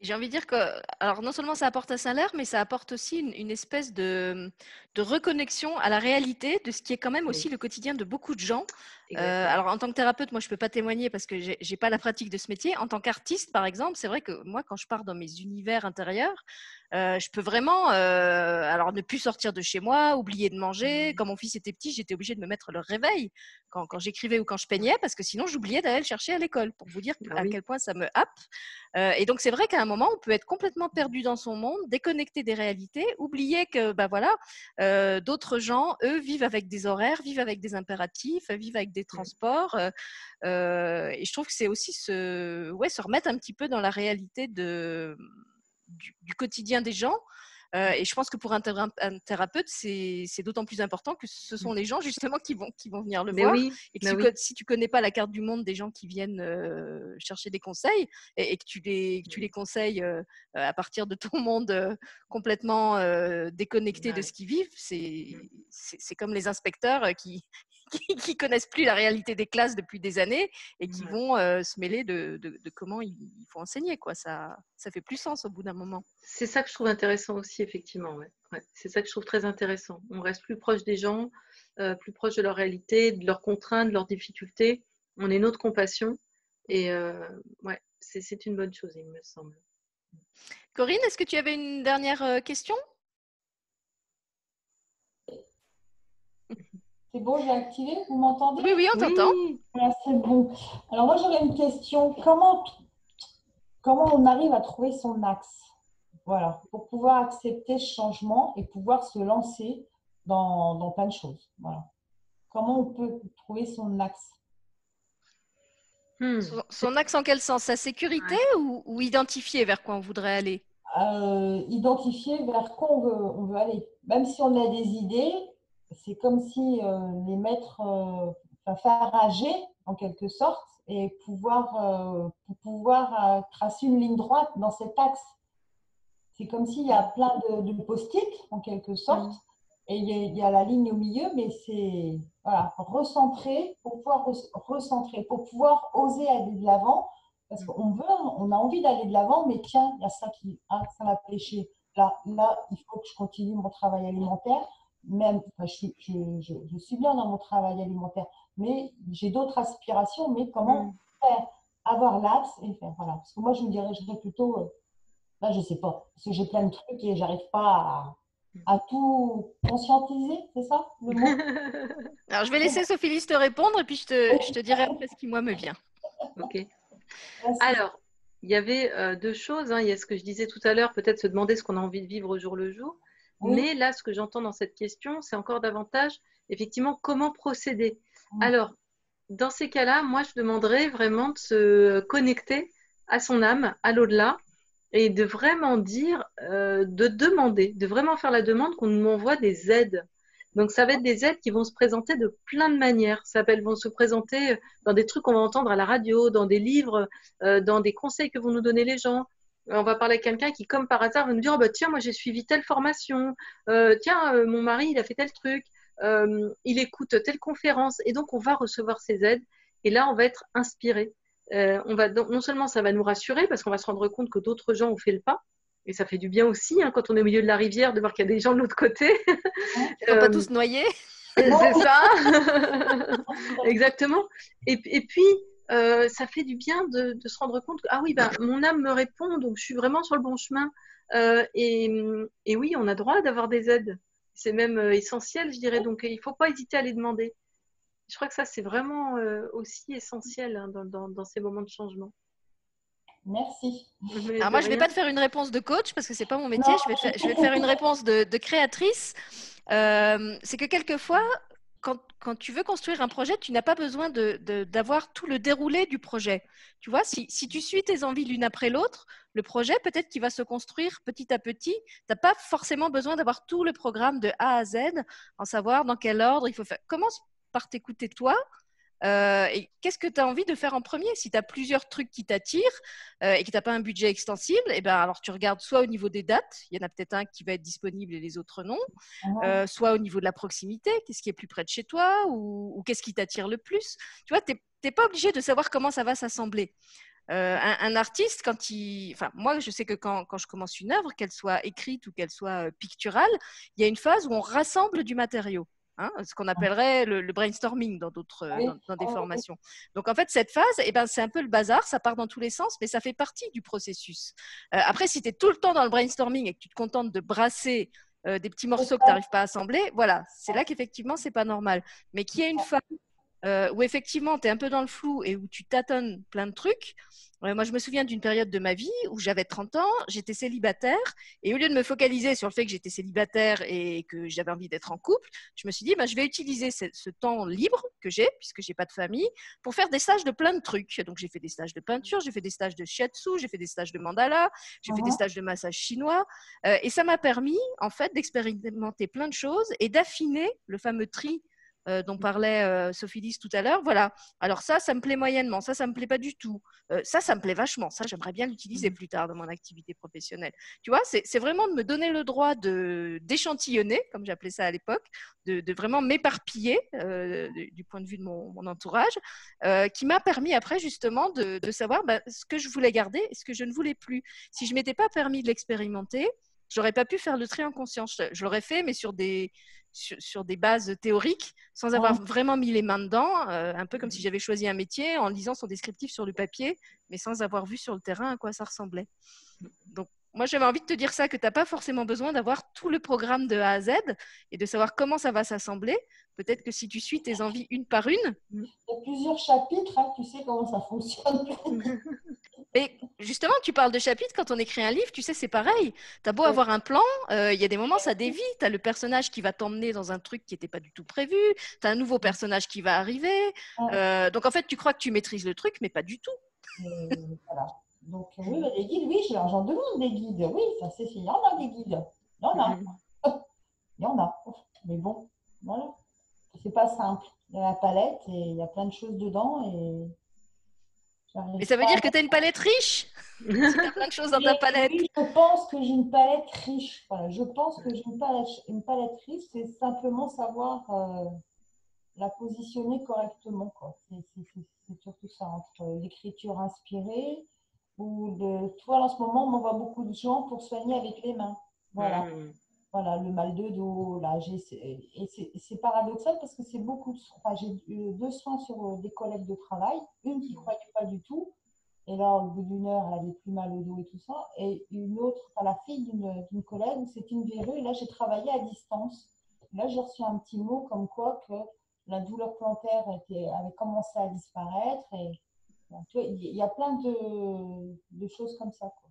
J'ai envie de dire que, alors non seulement ça apporte un salaire, mais ça apporte aussi une, espèce de, de, reconnexion à la réalité de ce qui est quand même aussi le quotidien de beaucoup de gens. Euh, alors en tant que thérapeute, moi je peux pas témoigner parce que j'ai pas la pratique de ce métier. En tant qu'artiste, par exemple, c'est vrai que moi quand je pars dans mes univers intérieurs, euh, je peux vraiment, euh, alors ne plus sortir de chez moi, oublier de manger. Mmh. Quand mon fils était petit, j'étais obligée de me mettre le réveil quand, quand j'écrivais ou quand je peignais, parce que sinon j'oubliais d'aller le chercher à l'école, pour vous dire bah à quel point ça me happe. Et donc c'est vrai qu'à un moment, on peut être complètement perdu dans son monde, déconnecté des réalités, oublier que, bah voilà, d'autres gens, eux, vivent avec des horaires, vivent avec des impératifs, vivent avec des transports. et je trouve que c'est aussi se, ouais, se remettre un petit peu dans la réalité de du, quotidien des gens. Euh, et je pense que pour un, thérapeute, c'est d'autant plus important que ce sont mmh. les gens justement qui vont, qui vont venir le voir. et que si tu connais pas la carte du monde des gens qui viennent euh, chercher des conseils et, que tu les, tu les conseilles euh, à partir de ton monde complètement déconnecté de ce qu'ils vivent, mmh. c'est comme les inspecteurs qui, qui, connaissent plus la réalité des classes depuis des années et qui vont euh, se mêler de, comment il, faut enseigner. Quoi. Ça, ça fait plus sens au bout d'un moment. C'est ça que je trouve intéressant aussi, effectivement. Ouais. C'est ça que je trouve très intéressant. On reste plus proche des gens, euh, plus proche de leur réalité, de leurs contraintes, de leurs difficultés. On est notre compassion. Et euh, ouais, c'est une bonne chose, il me semble. Corinne, est-ce que tu avais une dernière question? C'est bon, j'ai activé, vous m'entendez? Oui, oui, on t'entend. c'est bon. Alors moi, j'aurais une question. Comment, comment on arrive à trouver son axe? Voilà, pour pouvoir accepter ce changement et pouvoir se lancer dans, dans plein de choses. Voilà. Comment on peut trouver son axe? Hmm. son, axe en quel sens? Sa sécurité ou, identifier vers quoi on voudrait aller? Euh, Identifier vers quoi on veut, on veut aller. Même si on a des idées, c'est comme si euh, les mettre, euh, faire rager en quelque sorte et pouvoir, euh, pouvoir tracer une ligne droite dans cet axe. C'est comme s'il y a plein de, post-it en quelque sorte. Mm. Et il y, a, la ligne au milieu, mais c'est voilà, recentrer pour pouvoir recentrer, pour pouvoir oser aller de l'avant. Parce qu'on veut, on a envie d'aller de l'avant, mais tiens, il y a ça qui, ah, ça m'a pêché. Là, là, il faut que je continue mon travail alimentaire même, je, suis, je, suis bien dans mon travail alimentaire, mais j'ai d'autres aspirations, mais comment mm. faire? Avoir l'axe et faire, voilà. Parce que moi, je me dirigerais plutôt, euh, là, je sais pas, parce que j'ai plein de trucs et j'arrive pas à, tout conscientiser, c'est ça le mot? Alors, je vais laisser Sophie te répondre et puis je te, je te dirai ce qui, moi, me vient. Ok. Alors, il y avait euh, deux choses. Hein. Il y a ce que je disais tout à l'heure, peut-être se demander ce qu'on a envie de vivre au jour le jour. Mais là, ce que j'entends dans cette question, c'est encore davantage, effectivement, comment procéder. Alors, dans ces cas-là, moi, je demanderais vraiment de se connecter à son âme, à l'au-delà, et de vraiment dire, euh, de demander, de vraiment faire la demande qu'on m'envoie des aides. Donc, ça va être des aides qui vont se présenter de plein de manières. Ça vont se présenter dans des trucs qu'on va entendre à la radio, dans des livres, euh, dans des conseils que vont nous donner les gens. On va parler à quelqu'un qui, comme par hasard, va nous dire oh, bah, Tiens, moi, j'ai suivi telle formation. Euh, tiens, mon mari, il a fait tel truc. il écoute telle conférence. Et donc, on va recevoir ces aides. Et là, on va être inspiré. Euh, on va non seulement ça va nous rassurer parce qu'on va se rendre compte que d'autres gens ont fait le pas, et ça fait du bien aussi hein, quand on est au milieu de la rivière de voir qu'il y a des gens de l'autre côté. Ils ne pas tous noyer. C'est ça. Exactement. Et, puis, euh, ça fait du bien de, se rendre compte que, ah oui, bah, mon âme me répond, donc je suis vraiment sur le bon chemin. Euh, et, et, oui, on a droit d'avoir des aides. C'est même essentiel, je dirais. Donc, il ne faut pas hésiter à les demander je crois que ça, c'est vraiment euh, aussi essentiel hein, dans, ces moments de changement. Merci. Alors moi, je ne vais pas te faire une réponse de coach parce que ce n'est pas mon métier. Je vais, je vais, faire, une réponse de, créatrice. Euh, c'est que quelquefois, quand, tu veux construire un projet, tu n'as pas besoin d'avoir tout le déroulé du projet. Tu vois, si, si tu suis tes envies l'une après l'autre, le projet, peut-être qu'il va se construire petit à petit. Tu n'as pas forcément besoin d'avoir tout le programme de A à Z, en savoir dans quel ordre il faut faire. Commence par t'écouter toi. Euh, et qu'est-ce que tu as envie de faire en premier? Si tu as plusieurs trucs qui t'attirent euh, et que tu n'as pas un budget extensible, eh ben alors tu regardes soit au niveau des dates, il y en a peut-être un qui va être disponible et les autres non, ah euh, soit au niveau de la proximité, qu'est-ce qui est plus près de chez toi ou, qu'est-ce qui t'attire le plus? Tu vois, tu n'es pas obligé de savoir comment ça va s'assembler. un, artiste, quand il. Enfin, moi, je sais que quand, quand je commence une œuvre, qu'elle soit écrite ou qu'elle soit picturale, il y a une phase où on rassemble du matériau. Hein, ce qu'on appellerait le, brainstorming dans d'autres dans, des formations. Donc en fait cette phase, eh ben, c'est un peu le bazar, ça part dans tous les sens, mais ça fait partie du processus. Euh, après, si tu es tout le temps dans le brainstorming et que tu te contentes de brasser euh, des petits morceaux que tu n'arrives pas à assembler, voilà, c'est là qu'effectivement c'est pas normal. Mais qu'il y ait une phase euh, où effectivement tu es un peu dans le flou et où tu tâtonnes plein de trucs, moi, je me souviens d'une période de ma vie où j'avais 30 ans, j'étais célibataire, et au lieu de me focaliser sur le fait que j'étais célibataire et que j'avais envie d'être en couple, je me suis dit, bah, je vais utiliser ce, temps libre que j'ai, puisque j'ai pas de famille, pour faire des stages de plein de trucs. Donc, j'ai fait des stages de peinture, j'ai fait des stages de shiatsu, j'ai fait des stages de mandala, j'ai fait des stages de massage chinois, euh, et ça m'a permis, en fait, d'expérimenter plein de choses et d'affiner le fameux tri euh, dont parlait euh, Sophie Lys tout à l'heure. Voilà. Alors ça, ça me plaît moyennement. Ça, ça me plaît pas du tout. Euh, ça, ça me plaît vachement. Ça, j'aimerais bien l'utiliser mmh. plus tard dans mon activité professionnelle. Tu vois, c'est vraiment de me donner le droit de d'échantillonner, comme j'appelais ça à l'époque, de, vraiment m'éparpiller du, point de vue de mon, entourage, qui m'a permis après justement de, savoir bah, ce que je voulais garder et ce que je ne voulais plus. Si je m'étais pas permis de l'expérimenter, j'aurais pas pu faire le tri en conscience. Je l'aurais fait, mais sur des, sur, des bases théoriques, sans avoir vraiment mis les mains dedans, euh, un peu comme si j'avais choisi un métier en lisant son descriptif sur le papier, mais sans avoir vu sur le terrain à quoi ça ressemblait. Donc, moi, j'avais envie de te dire ça, que tu n'as pas forcément besoin d'avoir tout le programme de A à Z et de savoir comment ça va s'assembler. Peut-être que si tu suis tes envies une par une. Il y a plusieurs chapitres, hein, tu sais comment ça fonctionne. Et justement, tu parles de chapitres, quand on écrit un livre, tu sais, c'est pareil. Tu as beau avoir un plan, euh, il y a des moments, ça dévie. Tu as le personnage qui va t'emmener dans un truc qui n'était pas du tout prévu. Tu as un nouveau personnage qui va arriver. Euh, donc, en fait, tu crois que tu maîtrises le truc, mais pas du tout. voilà. Donc, oui, les guides, oui, j'en demande des guides. Oui, ça c'est il y en a des guides. Il y en a. Il y en a. Mais bon, voilà. C'est pas simple. Il y a la palette et il y a plein de choses dedans et mais ça veut dire que tu as une palette riche tu as plein de choses dans ta palette. je pense que j'ai une palette riche. je pense que j'ai une palette, une palette riche, c'est simplement savoir euh, la positionner correctement. C'est surtout ça, entre l'écriture inspirée ou de. Toi, en ce moment, on voit beaucoup de gens pour soigner avec les mains. Voilà. Hmm. Voilà, le mal de dos, là, et c'est paradoxal parce que c'est beaucoup de enfin, J'ai eu deux soins sur euh, des collègues de travail, une qui ne croyait pas du tout, et là, au bout d'une heure, elle avait plus mal au dos et tout ça, et une autre, enfin, la fille d'une collègue, c'est une verrue, et là, j'ai travaillé à distance. Là, j'ai reçu un petit mot comme quoi que la douleur plantaire était, avait commencé à disparaître, et il y a plein de, de choses comme ça. Quoi.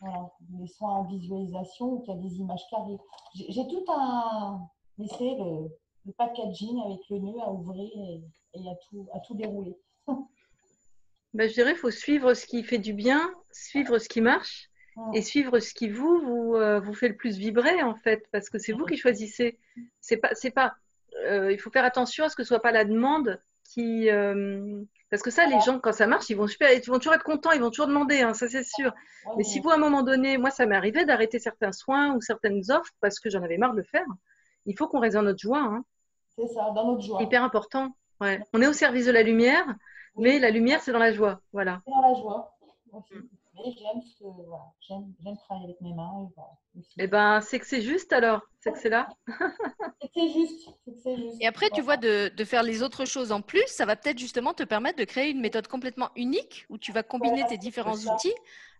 Voilà, les soins en visualisation ou qu'il y a des images arrivent. J'ai tout un essai, le, le, packaging avec le nœud à ouvrir et, et à, tout, à tout dérouler. Ben, je dirais qu'il faut suivre ce qui fait du bien, suivre ce qui marche et suivre ce qui vous, vous, euh, vous fait le plus vibrer en fait, parce que c'est vous qui choisissez. C'est pas, c'est pas. Euh, il faut faire attention à ce que ce soit pas la demande qui. Euh, parce que ça, les gens, quand ça marche, ils vont, super, ils vont toujours être contents, ils vont toujours demander, hein, ça c'est sûr. Mais si vous, à un moment donné, moi, ça m'est arrivé d'arrêter certains soins ou certaines offres parce que j'en avais marre de le faire, il faut qu'on reste dans notre joie. Hein. C'est ça, dans notre joie. Hyper important. Ouais. On est au service de la lumière, mais la lumière, c'est dans la joie. Voilà. C'est dans la joie. Mm. Mais j'aime, voilà. travailler avec mes mains. Et, eh ben, c'est que c'est juste alors. C'est que c'est là. c'est juste. juste. Et après, tu vois, de, de, faire les autres choses en plus, ça va peut-être justement te permettre de créer une méthode complètement unique où tu vas combiner tes différents outils.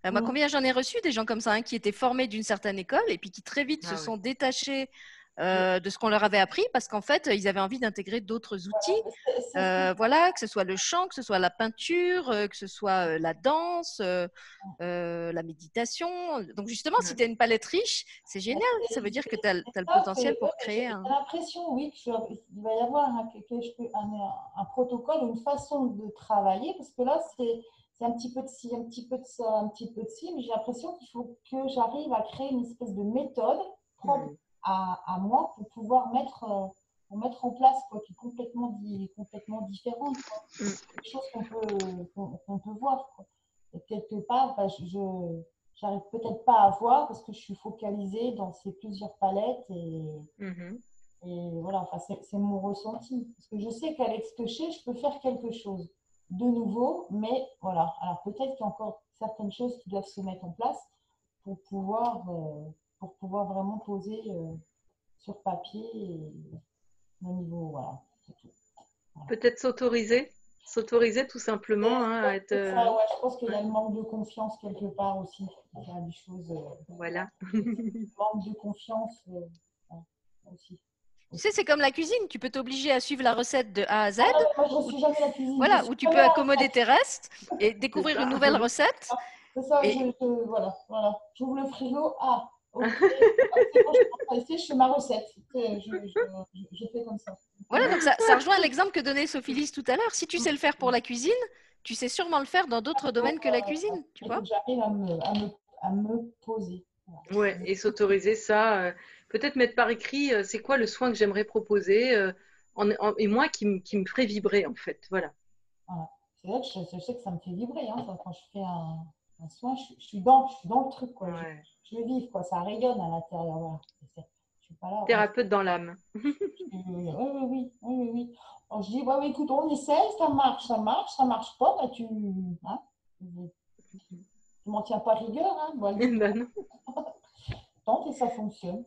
Euh, moi, mm. combien j'en ai reçu des gens comme ça hein, qui étaient formés d'une certaine école et puis qui très vite se ah sont détachés euh, de ce qu'on leur avait appris parce qu'en fait, ils avaient envie d'intégrer d'autres outils. Euh, voilà, que ce soit le chant, que ce soit la peinture, euh, que ce soit la danse, la méditation. Donc, justement, si tu as une palette riche, c'est génial. Ça veut dire que tu as, le potentiel pour créer un. J'ai l'impression, oui, qu'il va y avoir un, un, protocole, une façon de travailler parce que là, c'est un petit peu de ci, un petit peu de ça, un petit peu de ci, mais j'ai l'impression qu'il faut que j'arrive à créer une espèce de méthode propre à, moi pour pouvoir mettre, euh, pour mettre en place quoi, qui est complètement, complètement différente. Mm. Quelque chose qu'on peut, qu'on peut voir. Et quelque part, bah, je j'arrive peut-être pas à voir parce que je suis focalisée dans ces plusieurs palettes et, mm-hmm. et voilà, enfin, c'est mon ressenti. Parce que je sais qu'avec ce que je sais, je peux faire quelque chose de nouveau, mais voilà. Alors peut-être qu'il y a encore certaines choses qui doivent se mettre en place pour pouvoir, euh, pour pouvoir vraiment poser euh, sur papier au niveau. Voilà, Peut-être s'autoriser S'autoriser tout simplement hein, à être. Euh, je pense qu'il y a le manque de confiance quelque part aussi. Il y a des choses. Euh, voilà. manque de confiance aussi. Tu sais, c'est comme la cuisine. Tu peux t'obliger à suivre la recette de A à Z. Ah, moi, je jamais la cuisine. Voilà, où tu peux accommoder tes restes et découvrir une nouvelle recette. C'est ça, je, voilà, voilà. J'ouvre le frigo. Ah, je fais ma recette. Je, fais comme ça. Voilà, donc ça, ça rejoint l'exemple que donnait Sophie Lise tout à l'heure. Si tu sais le faire pour la cuisine, tu sais sûrement le faire dans d'autres domaines que la cuisine. Tu vois J'arrive à me, à, me, à me, poser. Ouais, et s'autoriser ça. Euh, peut-être mettre par écrit, euh, c'est quoi le soin que j'aimerais proposer euh, et moi qui, qui, me ferait vibrer en fait. Voilà. C'est vrai que je, sais que ça me fait vibrer hein, quand je fais un, un soin. Je, suis dans, je suis dans le truc. Quoi je vis, quoi. Ça rayonne à l'intérieur. Voilà. Je suis pas là. Thérapeute dans l'âme. oui, oui, oui, oui, oui. je dis, ouais, écoute, on essaie, ça marche, ça marche, ça marche pas, bah, tu, hein, tu m'en tiens pas rigueur, hein. Voilà. Ben Tente et ça fonctionne.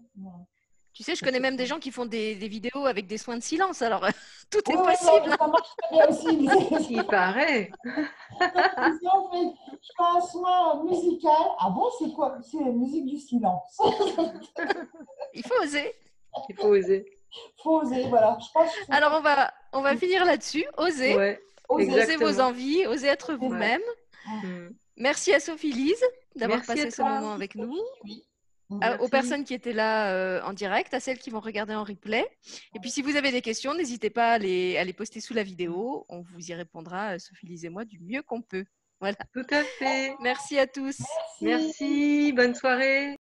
Tu sais, je connais même des gens qui font des, des vidéos avec des soins de silence. Alors, tout est possible. ça marche très bien aussi. Il paraît. je fais un soin musical. Ah bon, c'est quoi? C'est la musique du silence. Il faut oser. Il faut oser. Il faut oser, voilà. Je pense Alors, on va, on va finir là-dessus. Oser. Ouais, oser vos envies, oser être vous-même. Mm. Merci à Sophie Lise d'avoir passé ce moment avec nous. Oui aux personnes qui étaient là euh, en direct, à celles qui vont regarder en replay. Et puis, si vous avez des questions, n'hésitez pas à les, à les, poster sous la vidéo. On vous y répondra, euh, Sophie Lise et moi, du mieux qu'on peut. Voilà. Tout à fait. Merci à tous. Merci. Bonne soirée.